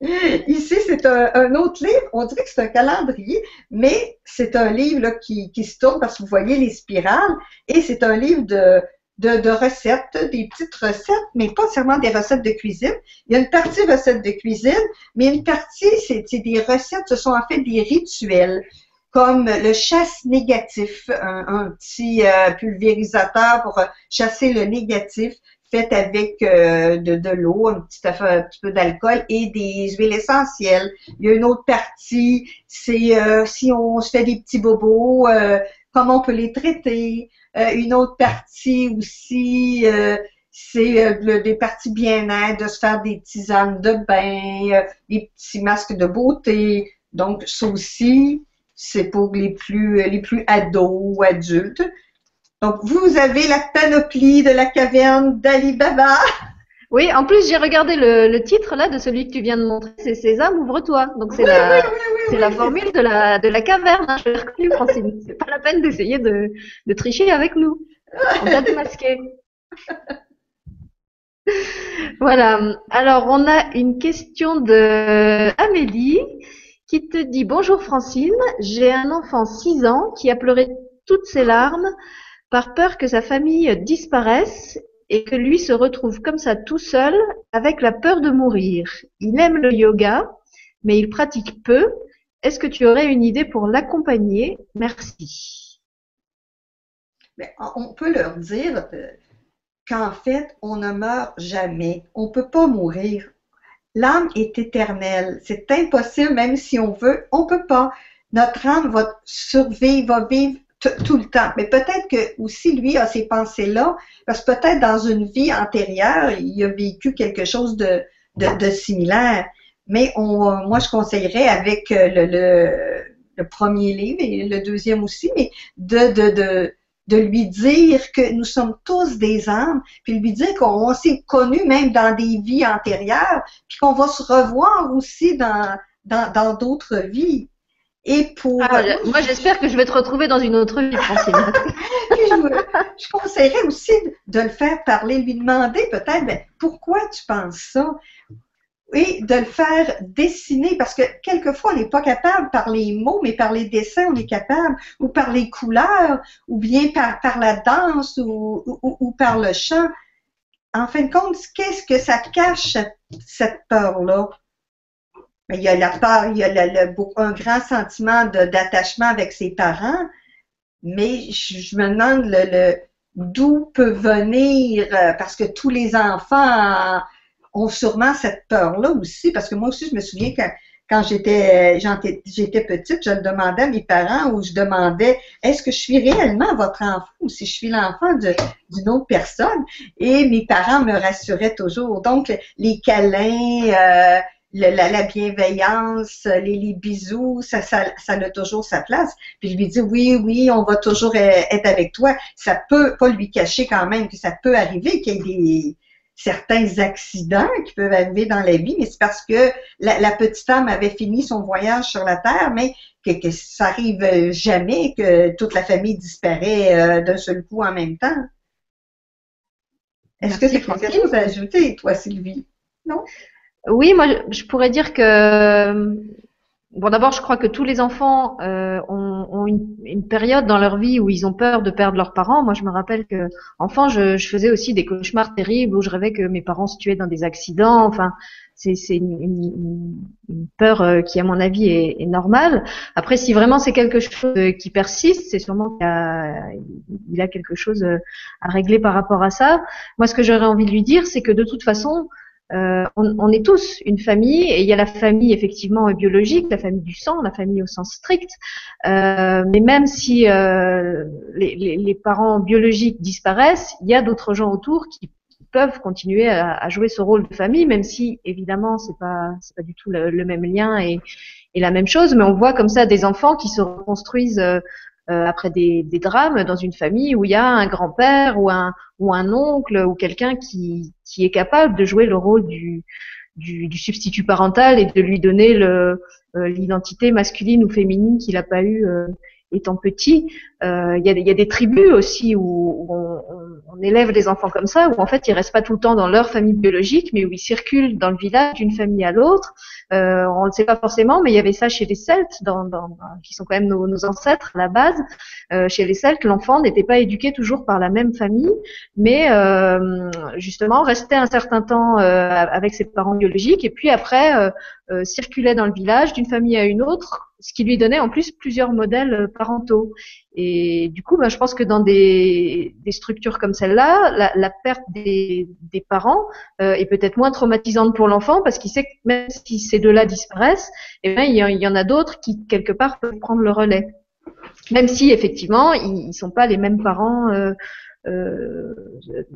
ici c'est un, autre livre. On dirait que c'est un calendrier, mais c'est un livre là, qui, qui se tourne parce que vous voyez les spirales. Et c'est un livre de, de, de, recettes, des petites recettes, mais pas seulement des recettes de cuisine. Il y a une partie recettes de cuisine, mais une partie, c'est des recettes, ce sont en fait des rituels comme le chasse négatif, un, petit euh, pulvérisateur pour chasser le négatif fait avec euh, de, l'eau, un petit, un petit peu d'alcool et des huiles essentielles. Il y a une autre partie, c'est euh, si on se fait des petits bobos, comment on peut les traiter. une autre partie aussi, c'est des parties bien-être, de se faire des tisanes de bain, des petits masques de beauté. Donc, ça aussi, c'est pour les plus, les plus ados ou adultes. Donc, vous avez la panoplie de la caverne d'Ali Baba. Oui, en plus, j'ai regardé le, titre là de celui que tu viens de montrer, c'est Sésame, ouvre-toi. Donc, c'est la, la formule de la, de la caverne. Hein, je l'ai reconnu, Francine. C'est pas la peine d'essayer de, de tricher avec nous. On t'a démasqué. voilà. Alors, on a une question de Amélie qui te dit Bonjour Francine, j'ai un enfant 6 ans qui a pleuré toutes ses larmes par peur que sa famille disparaisse et que lui se retrouve comme ça tout seul avec la peur de mourir. Il aime le yoga, mais il pratique peu. Est-ce que tu aurais une idée pour l'accompagner? Merci. on peut leur dire qu'en fait, on ne meurt jamais. On peut pas mourir. L'âme est éternelle. C'est impossible, même si on veut, on peut pas. Notre âme va survivre, va vivre tout le temps. Mais peut-être que aussi lui a ces pensées-là, parce que peut-être dans une vie antérieure, il a vécu quelque chose de, de, similaire. Mais on, moi, je conseillerais avec euh, le, le, le, premier livre et le deuxième aussi, mais de, de, de, de lui dire que nous sommes tous des âmes, puis lui dire qu'on s'est connus même dans des vies antérieures, puis qu'on va se revoir aussi dans dans d'autres vies. Et pour. Ah, moi, j'espère que je vais te retrouver dans une autre vie, Francine. je, je, conseillerais aussi de le faire parler, lui demander peut-être ben, pourquoi tu penses ça? Et de le faire dessiner parce que quelquefois on n'est pas capable par les mots, mais par les dessins on est capable, ou par les couleurs, ou bien par, par la danse ou, ou, par le chant. En fin de compte, qu'est-ce que ça cache cette peur-là? il y a la peur, il y a le, un grand sentiment d'attachement avec ses parents, mais je, me demande le, d'où peut venir, euh, parce que tous les enfants ont sûrement cette peur-là aussi, parce que moi aussi, je me souviens que quand j'étais j'étais petite, je le demandais à mes parents ou je demandais est-ce que je suis réellement votre enfant ou si je suis l'enfant d'une autre personne? Et mes parents me rassuraient toujours. Donc les câlins, euh, la, bienveillance, les, bisous, ça, ça, a toujours sa place. Puis je lui dis oui, oui, on va toujours être avec toi. Ça peut pas lui cacher quand même que ça peut arriver qu'il y ait des certains accidents qui peuvent arriver dans la vie, mais c'est parce que la, petite femme avait fini son voyage sur la Terre, mais que, que ça arrive jamais que toute la famille disparaît euh, d'un seul coup en même temps. Est-ce que c'est quelque chose à ajouter, toi, Sylvie? Non? Oui, moi, je pourrais dire que Bon, d'abord, je crois que tous les enfants euh, ont, ont une, une, période dans leur vie où ils ont peur de perdre leurs parents. Moi, je me rappelle que enfant, je, je faisais aussi des cauchemars terribles où je rêvais que mes parents se tuaient dans des accidents. Enfin, c'est une, une, peur euh, qui, à mon avis, est, est normale. Après, si vraiment c'est quelque chose qui persiste, c'est sûrement qu'il a, a quelque chose à régler par rapport à ça. Moi, ce que j'aurais envie de lui dire, c'est que de toute façon, euh, on, est tous une famille et il y a la famille effectivement biologique, la famille du sang, la famille au sens strict. Euh, mais même si euh, les, parents biologiques disparaissent, il y a d'autres gens autour qui peuvent continuer à, jouer ce rôle de famille, même si évidemment c'est pas c'est pas du tout le, même lien et, et, la même chose. Mais on voit comme ça des enfants qui se reconstruisent euh, après des, drames dans une famille où il y a un grand-père ou un, ou un oncle ou quelqu'un qui, qui est capable de jouer le rôle du, du, substitut parental et de lui donner euh, l'identité masculine ou féminine qu'il n'a pas eu euh, étant petit. Euh, il y, a, y, a, des tribus aussi où, on, on, élève des enfants comme ça, où en fait ils restent pas tout le temps dans leur famille biologique, mais où ils circulent dans le village d'une famille à l'autre. Euh, on ne le sait pas forcément, mais il y avait ça chez les Celtes, dans, dans, qui sont quand même nos, nos ancêtres à la base. Euh, chez les Celtes, l'enfant n'était pas éduqué toujours par la même famille, mais euh, justement restait un certain temps euh, avec ses parents biologiques, et puis après euh, circulait dans le village d'une famille à une autre, ce qui lui donnait en plus plusieurs modèles parentaux. Et du coup, ben, je pense que dans des, structures comme celle-là, la, perte des, parents euh, est peut-être moins traumatisante pour l'enfant parce qu'il sait que même si ces deux-là disparaissent, eh ben, il, y, en a d'autres qui quelque part peuvent prendre le relais. Même si effectivement, ils, ne sont pas les mêmes parents. Euh, euh,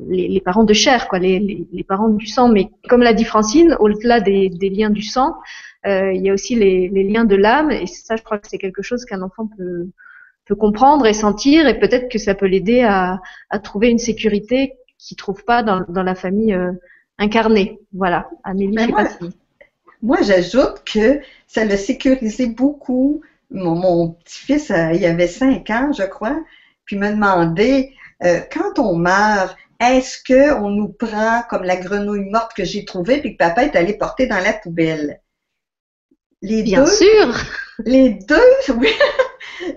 les, parents de chair, quoi, les, parents du sang. Mais comme l'a dit Francine, au-delà des, des, liens du sang, il y a aussi les, liens de l'âme. Et ça, je crois que c'est quelque chose qu'un enfant peut, peut comprendre et sentir, et peut-être que ça peut l'aider à, à, trouver une sécurité qu'il trouve pas dans, dans la famille euh, incarnée. Voilà, Amélie, sais moi, pas. Moi, j'ajoute que ça l'a sécurisé beaucoup. Mon, mon petit-fils, euh, il avait cinq ans, je crois, puis me demandait, euh, quand on meurt, est-ce qu'on nous prend comme la grenouille morte que j'ai trouvée puis que papa est allé porter dans la poubelle? Les Bien deux, sûr! Les deux, oui,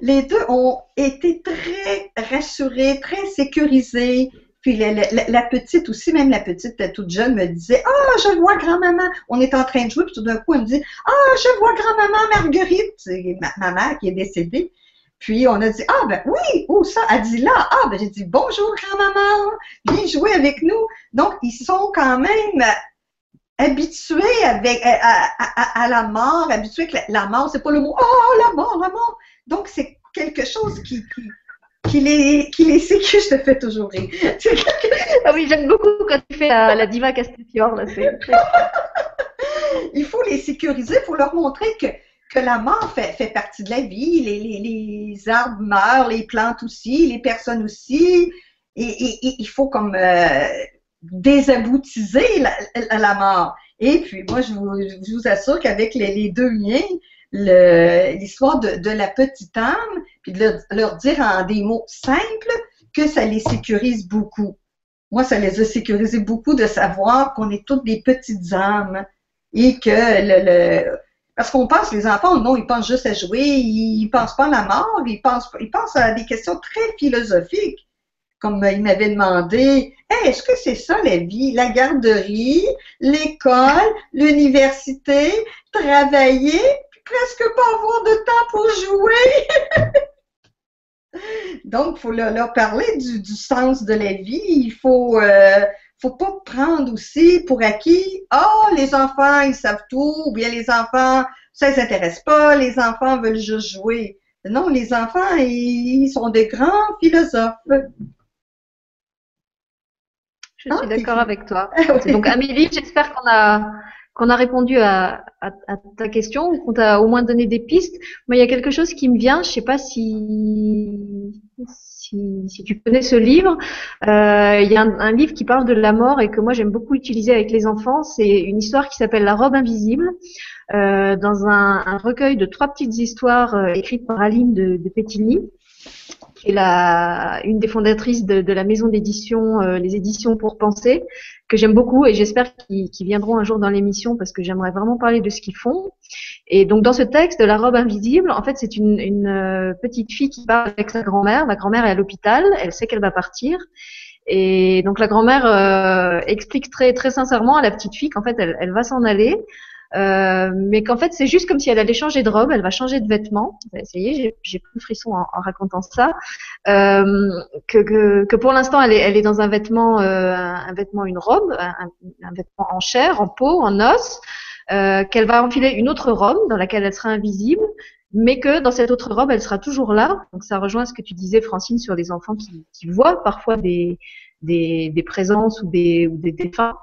les deux ont été très rassurés, très sécurisés. Puis la, petite aussi, même la petite toute jeune, me disait Ah, oh, je vois grand-maman. On est en train de jouer, puis tout d'un coup, elle me dit Ah, oh, je vois grand-maman Marguerite. C'est ma, mère qui est décédée. Puis on a dit Ah, ben oui, où ça Elle dit là. Ah, ben j'ai dit Bonjour grand-maman, viens jouer avec nous. Donc, ils sont quand même habitués à, la mort, habitués que la, la mort, c'est pas le mot Oh, la mort, la mort. Donc, c'est quelque chose qui, qui qui les, qui les sécu, je te fais toujours rire. ah oui, j'aime beaucoup quand tu fais la, la diva Castellfiore. Là, il faut les sécuriser, il faut leur montrer que, que la mort fait, fait partie de la vie. Les, les, les, arbres meurent, les plantes aussi, les personnes aussi. Et, et, et il faut comme euh, désaboutiser la, la, mort. Et puis, moi, je vous, je vous assure qu'avec les, les deux miens, l'histoire de, de, la petite âme, puis de leur, dire en des mots simples que ça les sécurise beaucoup. Moi, ça les a sécurisés beaucoup de savoir qu'on est toutes des petites âmes et que le, le parce qu'on pense, les enfants, non, ils pensent juste à jouer, ils pensent pas à la mort, ils pensent, ils pensent à des questions très philosophiques. Comme il m'avait demandé, hey, est-ce que c'est ça la vie? La garderie, l'école, l'université, travailler, presque pas avoir de temps pour jouer. Donc, il faut leur, leur parler du, du, sens de la vie. Il faut, euh, faut pas prendre aussi pour acquis, ah, oh, les enfants, ils savent tout, ou bien les enfants, ça ne les intéresse pas, les enfants veulent juste jouer. Non, les enfants, ils sont des grands philosophes. Je suis d'accord avec toi. Donc, Amélie, j'espère qu'on a qu'on a répondu à, ta question ou qu'on t'a au moins donné des pistes. Moi, il y a quelque chose qui me vient. Je sais pas si si, tu connais ce livre. Euh, il y a un, livre qui parle de la mort et que moi j'aime beaucoup utiliser avec les enfants. C'est une histoire qui s'appelle La robe invisible. Euh, dans un, recueil de trois petites histoires euh, écrites par Aline de, de qui est la, une des fondatrices de, la maison d'édition, euh, les éditions pour penser, que j'aime beaucoup et j'espère qu'ils qu viendront un jour dans l'émission parce que j'aimerais vraiment parler de ce qu'ils font. Et donc dans ce texte, la robe invisible, en fait c'est une, une euh, petite fille qui parle avec sa grand-mère. La grand-mère est à l'hôpital, elle sait qu'elle va partir. Et donc la grand-mère euh, explique très très sincèrement à la petite fille qu'en fait elle, elle va s'en aller, euh, mais qu'en fait c'est juste comme si elle allait changer de robe, elle va changer de vêtements. Y est, j'ai plus frisson en, en, racontant ça. Euh, que, que, que, pour l'instant elle est, elle est dans un vêtement, euh, un, vêtement, une robe, un, un, vêtement en chair, en peau, en os, euh, qu'elle va enfiler une autre robe dans laquelle elle sera invisible, mais que dans cette autre robe elle sera toujours là. Donc ça rejoint ce que tu disais Francine sur les enfants qui, qui voient parfois des, des, des présences ou des, ou des défunts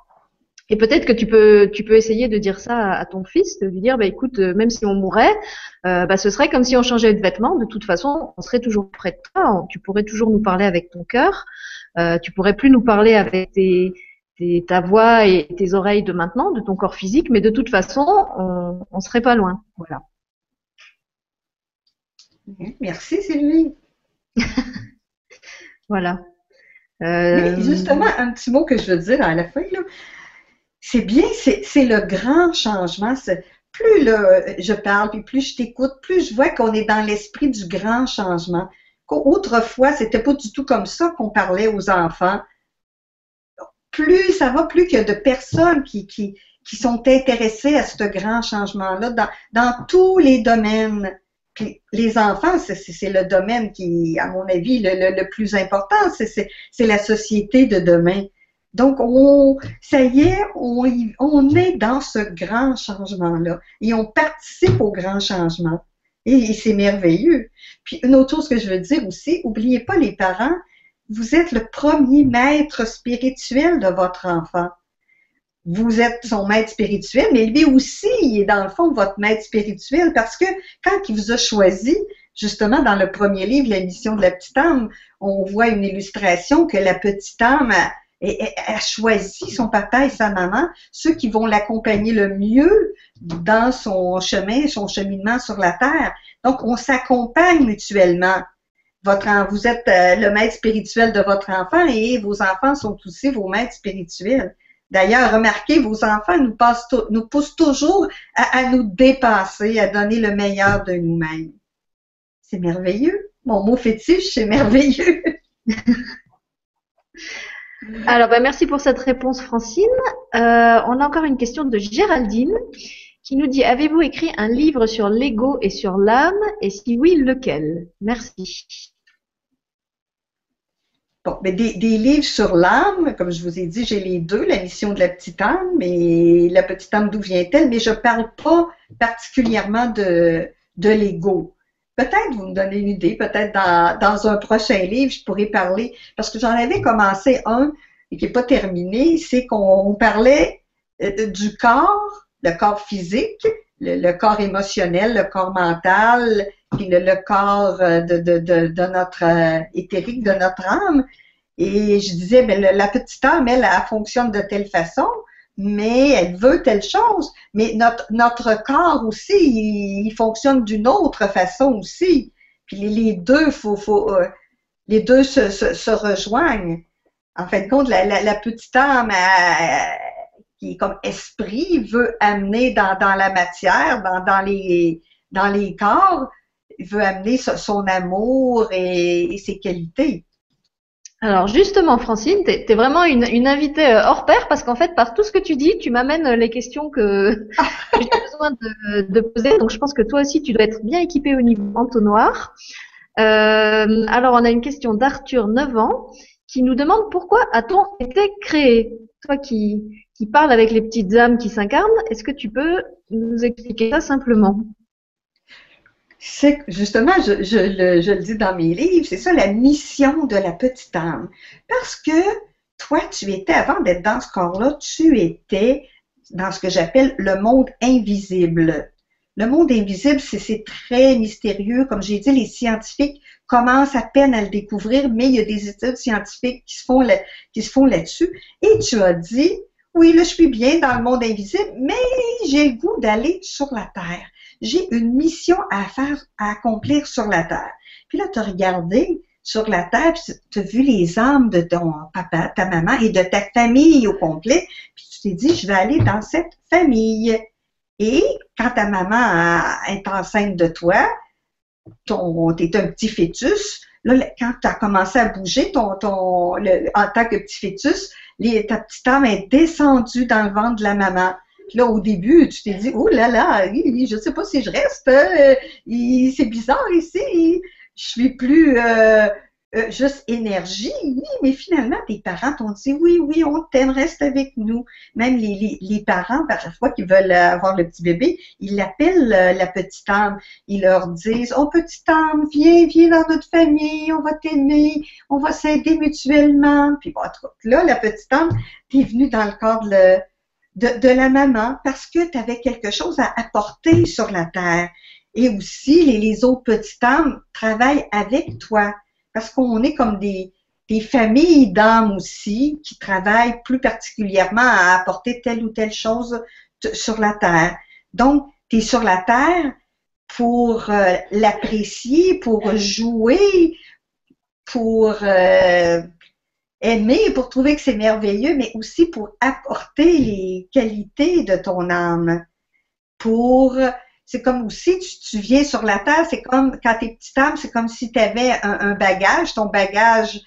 et peut-être que tu peux, tu peux essayer de dire ça à, ton fils, de lui dire, bah écoute, euh, même si on mourait, euh, bah, ce serait comme si on changeait de vêtements. De toute façon, on serait toujours près de toi. Tu pourrais toujours nous parler avec ton cœur. Euh, tu pourrais plus nous parler avec tes, tes, ta voix et tes oreilles de maintenant, de ton corps physique, mais de toute façon, on, on serait pas loin. Voilà. Merci Sylvie. voilà. Euh... Mais justement, un petit mot que je veux dire à la fin là c'est bien, c'est le grand changement. Plus je parle, puis plus je t'écoute, plus je vois qu'on est dans l'esprit du grand changement. Autrefois, c'était pas du tout comme ça qu'on parlait aux enfants. Plus ça va, plus qu'il y a de personnes qui, qui, qui sont intéressées à ce grand changement-là dans, dans tous les domaines. Puis les enfants, c'est le domaine qui, à mon avis, le, le, le plus important. C'est la société de demain. Donc, on, ça y est, on, est dans ce grand changement-là et on participe au grand changement. Et, c'est merveilleux. Puis, une autre chose que je veux dire aussi, oubliez pas les parents, vous êtes le premier maître spirituel de votre enfant. Vous êtes son maître spirituel, mais lui aussi, il est dans le fond votre maître spirituel parce que quand il vous a choisi, justement, dans le premier livre, La mission de la petite âme, on voit une illustration que la petite âme a, choisi son papa et sa maman, ceux qui vont l'accompagner le mieux dans son chemin, son cheminement sur la terre. Donc, on s'accompagne mutuellement. Votre, vous êtes euh, le maître spirituel de votre enfant et vos enfants sont aussi vos maîtres spirituels. D'ailleurs, remarquez, vos enfants nous, nous poussent toujours à, nous dépasser, à donner le meilleur de nous-mêmes. C'est merveilleux. Mon mot fétiche, c'est merveilleux. Alors, ben, merci pour cette réponse, Francine. Euh, on a encore une question de Géraldine qui nous dit Avez-vous écrit un livre sur l'ego et sur l'âme? Et si oui, lequel? Merci. Bon, mais des, livres sur l'âme, comme je vous ai dit, j'ai les deux, la mission de la petite âme et la petite âme, d'où vient-elle, mais je parle pas particulièrement de, de l'ego. Peut-être vous me donnez une idée, peut-être dans, dans un prochain livre, je pourrais parler, parce que j'en avais commencé un et qui n'est pas terminé, c'est qu'on parlait euh, du corps, le corps physique, le, corps émotionnel, le corps mental, puis le, corps euh, de, de, de, notre euh, éthérique, de notre âme. Et je disais, ben, la petite âme, elle, elle fonctionne de telle façon, mais elle veut telle chose. Mais notre, notre corps aussi, il, fonctionne d'une autre façon aussi. Puis les, deux, faut, faut, euh, les deux se, se, rejoignent. En fin de compte, la, la, petite âme, qui est comme esprit, veut amener dans, dans la matière, dans, dans, les, dans les corps, veut amener son amour et, ses qualités. Alors justement, Francine, tu es, vraiment une, invitée euh, hors pair parce qu'en fait, par tout ce que tu dis, tu m'amènes les questions que j'ai besoin de, de, poser. Donc je pense que toi aussi, tu dois être bien équipée au niveau entonnoir. Euh, alors on a une question d'Arthur, 9 ans, qui nous demande pourquoi a-t-on été créé? Toi qui, qui parles avec les petites âmes qui s'incarnent, est-ce que tu peux nous expliquer ça simplement? C'est justement, je, le, dis dans mes livres, c'est ça la mission de la petite âme. Parce que toi, tu étais, avant d'être dans ce corps-là, tu étais dans ce que j'appelle le monde invisible. Le monde invisible, c'est très mystérieux. Comme j'ai dit, les scientifiques commencent à peine à le découvrir, mais il y a des études scientifiques qui se font, qui se font là-dessus. Et tu as dit, oui, là, je suis bien dans le monde invisible, mais j'ai le goût d'aller sur la Terre j'ai une mission à faire, à accomplir sur la terre. Puis là, tu as regardé sur la terre, tu as vu les âmes de ton papa, ta maman et de ta famille au complet, puis tu t'es dit, je vais aller dans cette famille. Et quand ta maman est enceinte de toi, ton, t'es un petit fœtus, là, quand tu as commencé à bouger ton, ton, en tant que petit fœtus, ta petite âme est descendue dans le ventre de la maman là, au début, tu t'es dit, oh là là, je ne sais pas si je reste, euh, c'est bizarre ici, je suis plus euh, euh, juste énergie. Oui, mais finalement, tes parents t'ont dit, oui, oui, on t'aime, reste avec nous. Même les, les, parents, parfois, qui veulent avoir le petit bébé, ils l'appellent la petite âme. Ils leur disent, oh, petite âme, viens, viens dans notre famille, on va t'aimer, on va s'aider mutuellement. Puis bon, là, la petite âme, t'es venue dans le corps de de, la maman parce que tu avais quelque chose à apporter sur la terre. Et aussi, les, les autres petites âmes travaillent avec toi parce qu'on est comme des, familles d'âmes aussi qui travaillent plus particulièrement à apporter telle ou telle chose sur la terre. Donc, tu es sur la terre pour euh, l'apprécier, pour jouer, pour euh, aimer, pour trouver que c'est merveilleux, mais aussi pour apporter les qualités de ton âme. Pour, c'est comme aussi, tu, viens sur la terre, c'est comme, quand tu es petite âme, c'est comme si tu avais un, bagage, ton bagage,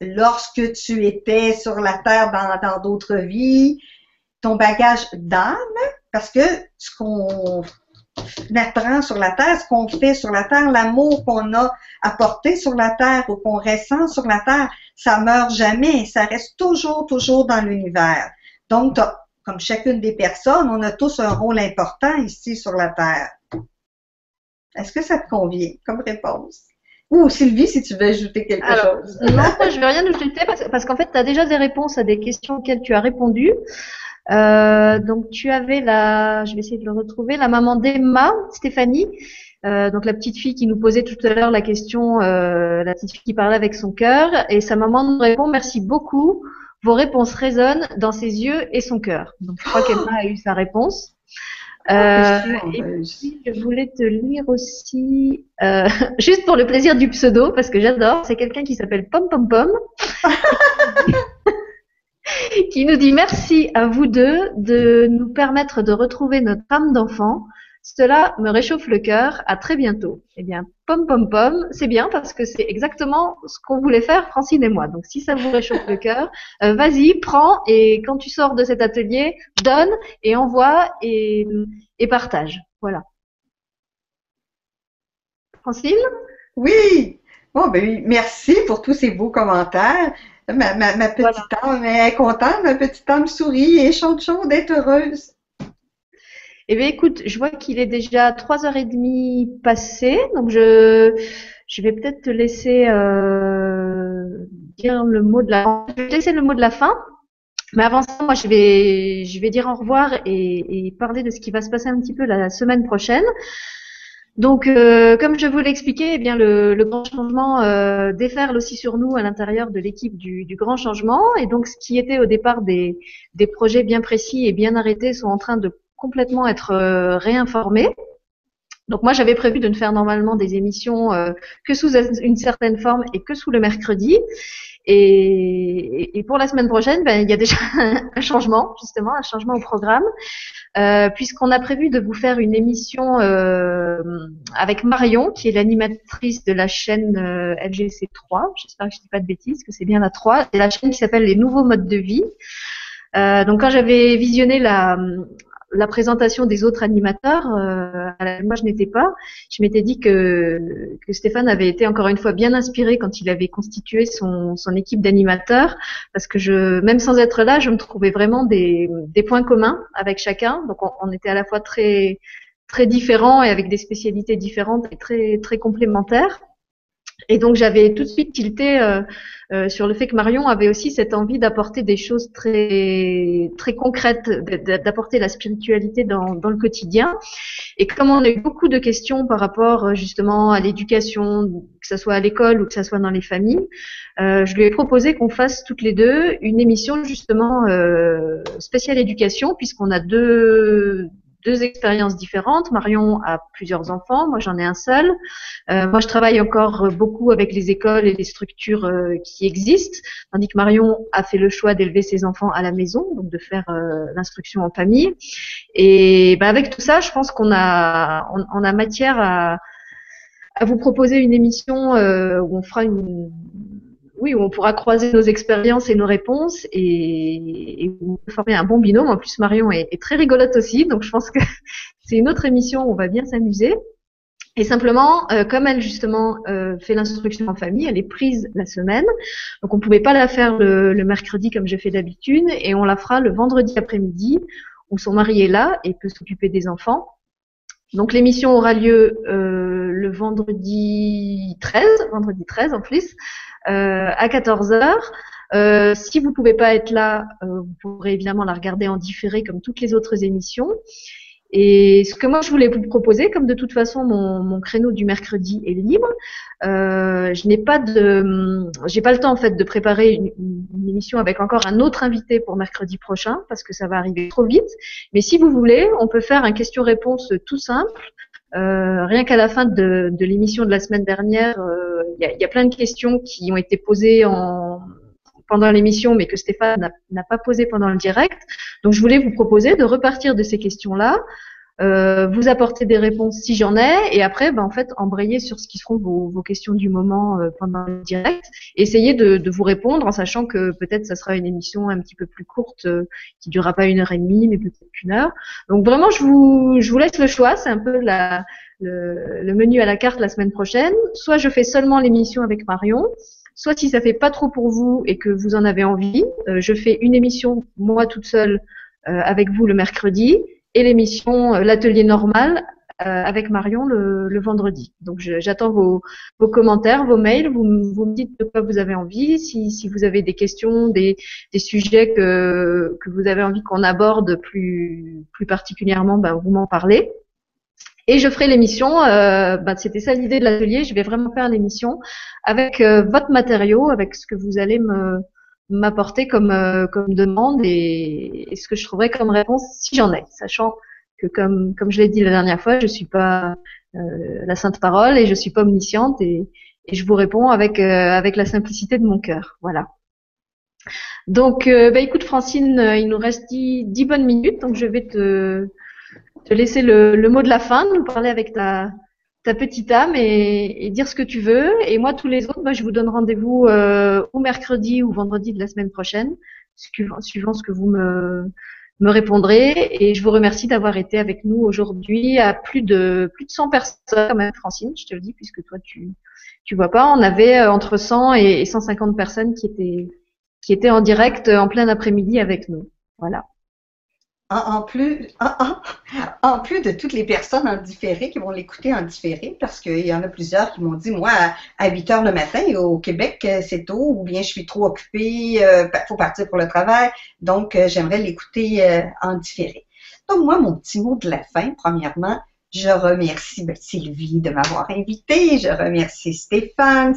lorsque tu étais sur la terre dans d'autres vies, ton bagage d'âme, parce que ce qu'on apprend sur la terre, ce qu'on fait sur la terre, l'amour qu'on a apporté sur la terre ou qu'on ressent sur la terre, ça meurt jamais, ça reste toujours, toujours dans l'univers. Donc, comme chacune des personnes, on a tous un rôle important ici sur la terre. Est-ce que ça te convient comme réponse? Ou Sylvie, si tu veux ajouter quelque chose. Non, je ne vais rien ajouter parce, qu'en fait, tu as déjà des réponses à des questions auxquelles tu as répondu. Euh, donc, tu avais la, je vais essayer de le retrouver, la maman d'Emma, Stéphanie, euh, donc la petite fille qui nous posait tout à l'heure la question, euh, la petite fille qui parlait avec son cœur, et sa maman nous répond merci beaucoup. Vos réponses résonnent dans ses yeux et son cœur. Donc je crois qu'Emma a eu sa réponse. Euh, et puis, je voulais te lire aussi, euh, juste pour le plaisir du pseudo, parce que j'adore, c'est quelqu'un qui s'appelle Pom Pom Pom, qui nous dit merci à vous deux de nous permettre de retrouver notre âme d'enfant cela me réchauffe le cœur. À très bientôt. Eh bien, pom pom pom, c'est bien parce que c'est exactement ce qu'on voulait faire, Francine et moi. Donc, si ça vous réchauffe le cœur, euh, vas-y, prends et quand tu sors de cet atelier, donne et envoie et, et partage. Voilà. Francine? Oui. Bon, ben, merci pour tous ces beaux commentaires. Ma, ma, petite âme est contente, ma petite âme sourit et chante chaud d'être heureuse. Eh bien, écoute, je vois qu'il est déjà trois heures et demie passé, donc je, je vais peut-être te laisser euh, dire le mot de la. Je vais te laisser le mot de la fin. Mais avant ça, moi, je vais, je vais dire au revoir et, et parler de ce qui va se passer un petit peu la semaine prochaine. Donc, euh, comme je vous l'ai expliqué, eh bien le, le, grand changement euh, déferle aussi sur nous à l'intérieur de l'équipe du, du, grand changement. Et donc, ce qui était au départ des, des projets bien précis et bien arrêtés sont en train de complètement être euh, réinformé. Donc moi j'avais prévu de ne faire normalement des émissions euh, que sous une certaine forme et que sous le mercredi. Et, pour la semaine prochaine, ben, il y a déjà un changement, justement, un changement au programme, euh, puisqu'on a prévu de vous faire une émission avec Marion, qui est l'animatrice de la chaîne LGC3. J'espère que je ne dis pas de bêtises, que c'est bien la 3. C'est la chaîne qui s'appelle Les Nouveaux Modes de Vie. donc quand j'avais visionné la, la présentation des autres animateurs, euh, moi je n'étais pas. Je m'étais dit que, que Stéphane avait été encore une fois bien inspiré quand il avait constitué son, son équipe d'animateurs, parce que je, même sans être là, je me trouvais vraiment des, des points communs avec chacun. Donc on, on était à la fois très très différents et avec des spécialités différentes et très très complémentaires. Et donc j'avais tout de suite tilté euh, euh, sur le fait que Marion avait aussi cette envie d'apporter des choses très très concrètes, d'apporter la spiritualité dans, dans, le quotidien. Et comme on a eu beaucoup de questions par rapport euh, justement à l'éducation, que ce soit à l'école ou que ce soit dans les familles, euh, je lui ai proposé qu'on fasse toutes les deux une émission justement euh, spéciale éducation, puisqu'on a deux deux expériences différentes. Marion a plusieurs enfants, moi j'en ai un seul. Euh, moi je travaille encore beaucoup avec les écoles et les structures euh, qui existent, tandis que Marion a fait le choix d'élever ses enfants à la maison, donc de faire euh, l'instruction en famille. Et ben, avec tout ça, je pense qu'on a on, a matière à, à vous proposer une émission où on fera une oui, on pourra croiser nos expériences et nos réponses et, et former un bon binôme. En plus, Marion est, très rigolote aussi, donc je pense que c'est une autre émission où on va bien s'amuser. Et simplement, euh, comme elle justement euh, fait l'instruction en famille, elle est prise la semaine, donc on ne pouvait pas la faire le, le mercredi comme je fais d'habitude, et on la fera le vendredi après-midi où son mari est là et peut s'occuper des enfants. Donc l'émission aura lieu euh, le vendredi 13, vendredi 13 en plus, euh, à 14h. Euh, si vous ne pouvez pas être là, euh, vous pourrez évidemment la regarder en différé comme toutes les autres émissions. Et ce que moi je voulais vous proposer, comme de toute façon mon, mon créneau du mercredi est libre, euh, je n'ai pas de, j'ai pas le temps en fait de préparer une, une, émission avec encore un autre invité pour mercredi prochain parce que ça va arriver trop vite. Mais si vous voulez, on peut faire un question-réponse tout simple. Euh, rien qu'à la fin de, l'émission de la semaine dernière, euh, il y, a, y, a, plein de questions qui ont été posées en, pendant l'émission, mais que Stéphane n'a pas posé pendant le direct. Donc, je voulais vous proposer de repartir de ces questions-là, euh, vous apporter des réponses si j'en ai, et après, ben, en fait, embrayer sur ce qui seront vos, questions du moment euh, pendant le direct, essayer de, de, vous répondre en sachant que peut-être ça sera une émission un petit peu plus courte, euh, qui durera pas une heure et demie, mais peut-être une heure. Donc vraiment, je vous, laisse le choix. C'est un peu le, menu à la carte la semaine prochaine. Soit je fais seulement l'émission avec Marion, Soit si ça fait pas trop pour vous et que vous en avez envie, euh, je fais une émission moi toute seule avec vous le mercredi et l'émission euh, l'atelier normal avec Marion le, vendredi. Donc j'attends vos, vos, commentaires, vos mails. Vous, vous, me dites de quoi vous avez envie. Si, si vous avez des questions, des, des sujets que, que vous avez envie qu'on aborde plus, plus particulièrement, ben, vous m'en parlez. Et je ferai l'émission, euh, bah, c'était ça l'idée de l'atelier, je vais vraiment faire l'émission avec euh, votre matériau, avec ce que vous allez me m'apporter comme, euh, comme demande et, ce que je trouverai comme réponse si j'en ai, sachant que comme, comme je l'ai dit la dernière fois, je suis pas la sainte parole et je suis pas omnisciente et, et je vous réponds avec, avec la simplicité de mon cœur. Voilà. Donc, bah, écoute Francine, il nous reste dix, dix bonnes minutes, donc je vais te te laisser le, mot de la fin, nous parler avec ta, ta petite âme et, dire ce que tu veux. Et moi, tous les autres, bah, je vous donne rendez-vous euh, ou mercredi ou vendredi de la semaine prochaine, suivant, ce que vous me, me répondrez. Et je vous remercie d'avoir été avec nous aujourd'hui à plus de plus de 100 personnes quand même, Francine, je te le dis, puisque toi, tu tu vois pas. On avait euh, entre 100 et 150 personnes qui étaient qui étaient en direct en plein après-midi avec nous. Voilà en, plus, en, plus de toutes les personnes en différé qui vont l'écouter en différé, parce qu'il y en a plusieurs qui m'ont dit, moi, à 8 heures le matin, au Québec, euh, c'est tôt, ou bien je suis trop occupée, euh, faut partir pour le travail, donc euh, j'aimerais l'écouter en différé. Donc moi, mon petit mot de la fin, premièrement, je remercie ben, Sylvie de m'avoir invité. Je remercie Stéphane.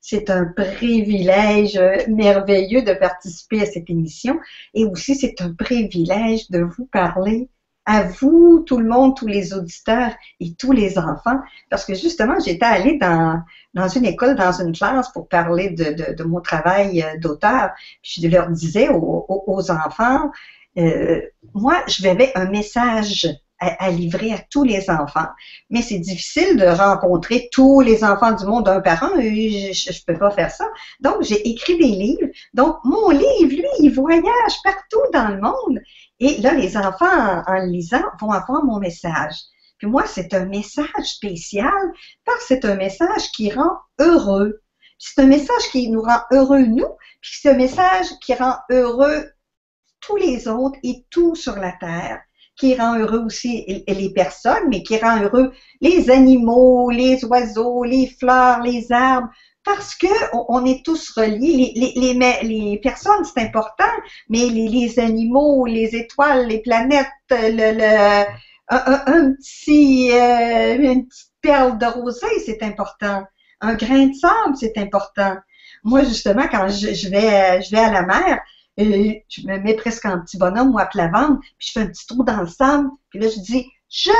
C'est un privilège merveilleux de participer à cette émission. Et aussi, c'est un privilège de vous parler à vous, tout le monde, tous les auditeurs et tous les enfants. Parce que justement, j'étais allée dans, dans une école, dans une classe pour parler de, de, de mon travail euh, d'auteur. Je leur disais aux, aux enfants, euh, moi, je vais un message à, livrer à tous les enfants. Mais c'est difficile de rencontrer tous les enfants du monde un par un. Je ne peux pas faire ça. Donc, j'ai écrit des livres. Donc, mon livre, lui, il voyage partout dans le monde. Et là, les enfants, en, le lisant, vont avoir mon message. Puis moi, c'est un message spécial parce que c'est un message qui rend heureux. C'est un message qui nous rend heureux, nous, puis c'est un message qui rend heureux tous les autres et tout sur la terre qui rend heureux aussi les personnes, mais qui rend heureux les animaux, les oiseaux, les fleurs, les arbres, parce que on, est tous reliés. Les, les, les, personnes, c'est important, mais les, animaux, les étoiles, les planètes, le, le un, petit, euh, une petite perle de rosée, c'est important. Un grain de sable, c'est important. Moi, justement, quand je, vais, je vais à la mer, et je me mets presque en petit bonhomme ou à ventre, puis je fais un petit trou dans le sable, puis là, je dis Je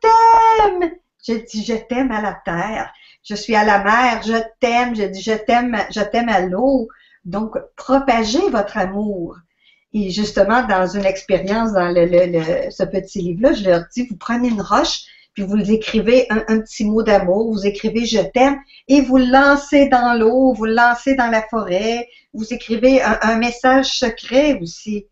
t'aime! Je dis Je t'aime à la terre. Je suis à la mer, je t'aime. Je dis Je t'aime, je t'aime à l'eau. Donc, propagez votre amour. Et justement, dans une expérience dans ce petit livre-là, je leur dis, vous prenez une roche, puis vous écrivez un, un petit mot d'amour, vous écrivez je t'aime, et vous le lancez dans l'eau, vous le lancez dans la forêt, vous écrivez un, message secret aussi.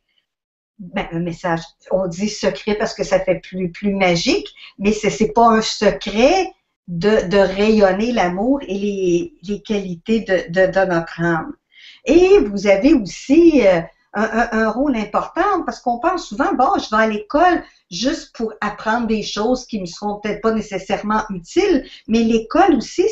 Ben, un message, on dit secret parce que ça fait plus, plus magique, mais ce n'est pas un secret de, de rayonner l'amour et les, les qualités de, de, de, notre âme. Et vous avez aussi euh, un, un, rôle important parce qu'on pense souvent, bon, je vais à l'école juste pour apprendre des choses qui ne seront peut-être pas nécessairement utiles, mais l'école aussi,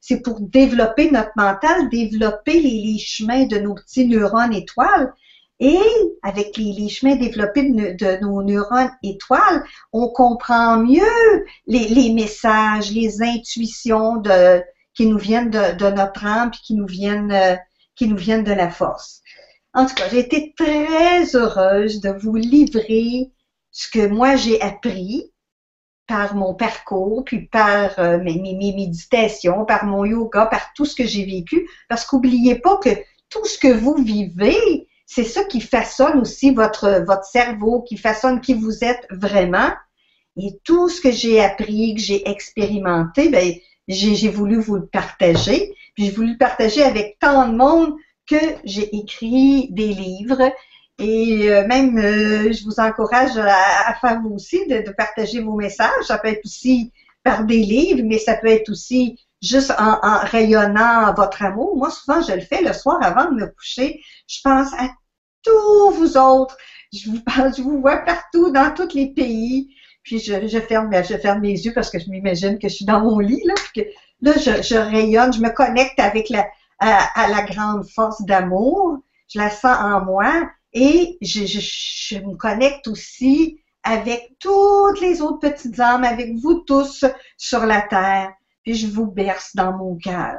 c'est pour développer notre mental, développer les, chemins de nos petits neurones étoiles. Et avec les, chemins développés de, nos neurones étoiles, on comprend mieux les, messages, les intuitions qui nous viennent de, de notre âme, puis qui nous viennent, euh, qui nous viennent de la force. En tout cas, j'ai été très heureuse de vous livrer ce que moi j'ai appris par mon parcours, puis par euh, mes, méditations, par mon yoga, par tout ce que j'ai vécu. Parce qu'oubliez pas que tout ce que vous vivez, c'est ça qui façonne aussi votre, votre cerveau, qui façonne qui vous êtes vraiment. Et tout ce que j'ai appris, que j'ai expérimenté, ben, j'ai voulu vous le partager. Puis j'ai voulu le partager avec tant de monde que j'ai écrit des livres et euh, même, euh, je vous encourage à, faire vous aussi de, partager vos messages. Ça peut être aussi par des livres, mais ça peut être aussi juste en, rayonnant votre amour. Moi, souvent, je le fais le soir avant de me coucher. Je pense à tous vous autres. Je vous parle, je vous vois partout dans tous les pays. puis je, je ferme, je ferme les yeux parce que je m'imagine que je suis dans mon lit, là, puis que là, je, je rayonne, je me connecte avec la, à, à la grande force d'amour, je la sens en moi, et je, je, je me connecte aussi avec toutes les autres petites âmes, avec vous tous sur la terre, puis je vous berce dans mon cœur.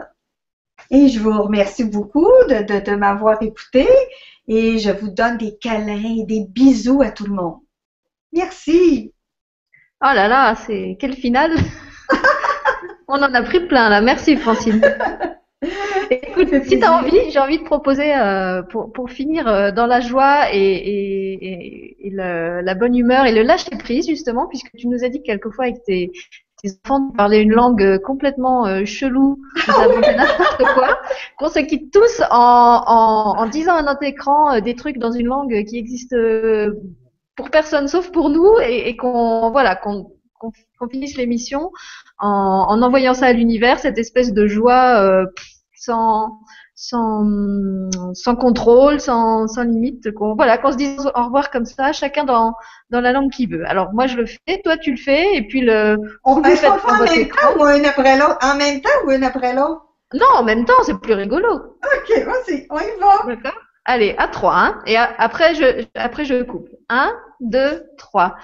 Et je vous remercie beaucoup de, de, de m'avoir écouté et je vous donne des câlins et des bisous à tout le monde. Merci. Oh là là, c'est quel final On en a pris plein là. Merci Francine. Écoute, si tu as envie, j'ai envie de proposer euh, pour, pour finir euh, dans la joie et, et, et le- la bonne humeur et le lâcher prise justement, puisque tu nous as dit que quelquefois avec tes, tes enfants parlais une langue euh, complètement euh, chelou, n'importe quoi, qu'on se quitte tous en, en, en disant à notre écran euh, des trucs dans une langue qui existe euh, pour personne sauf pour nous et, et qu'on voilà qu'on qu'on qu'on finisse l'émission en, en envoyant ça à l'univers, cette espèce de joie euh, sans, sans, sans contrôle, sans, sans limite, qu'on voilà, qu'on se dise au revoir comme ça, chacun dans, dans la langue qu'il veut. Alors moi je le fais, toi tu le fais, et puis le On qu'on fait en même écran. temps ou un après l'autre? En même temps ou un après l'autre? Non, en même temps, c'est plus rigolo. OK, vas-y, on y va. D'accord Allez, à trois, hein, et après je après je coupe. Un, 2, 3.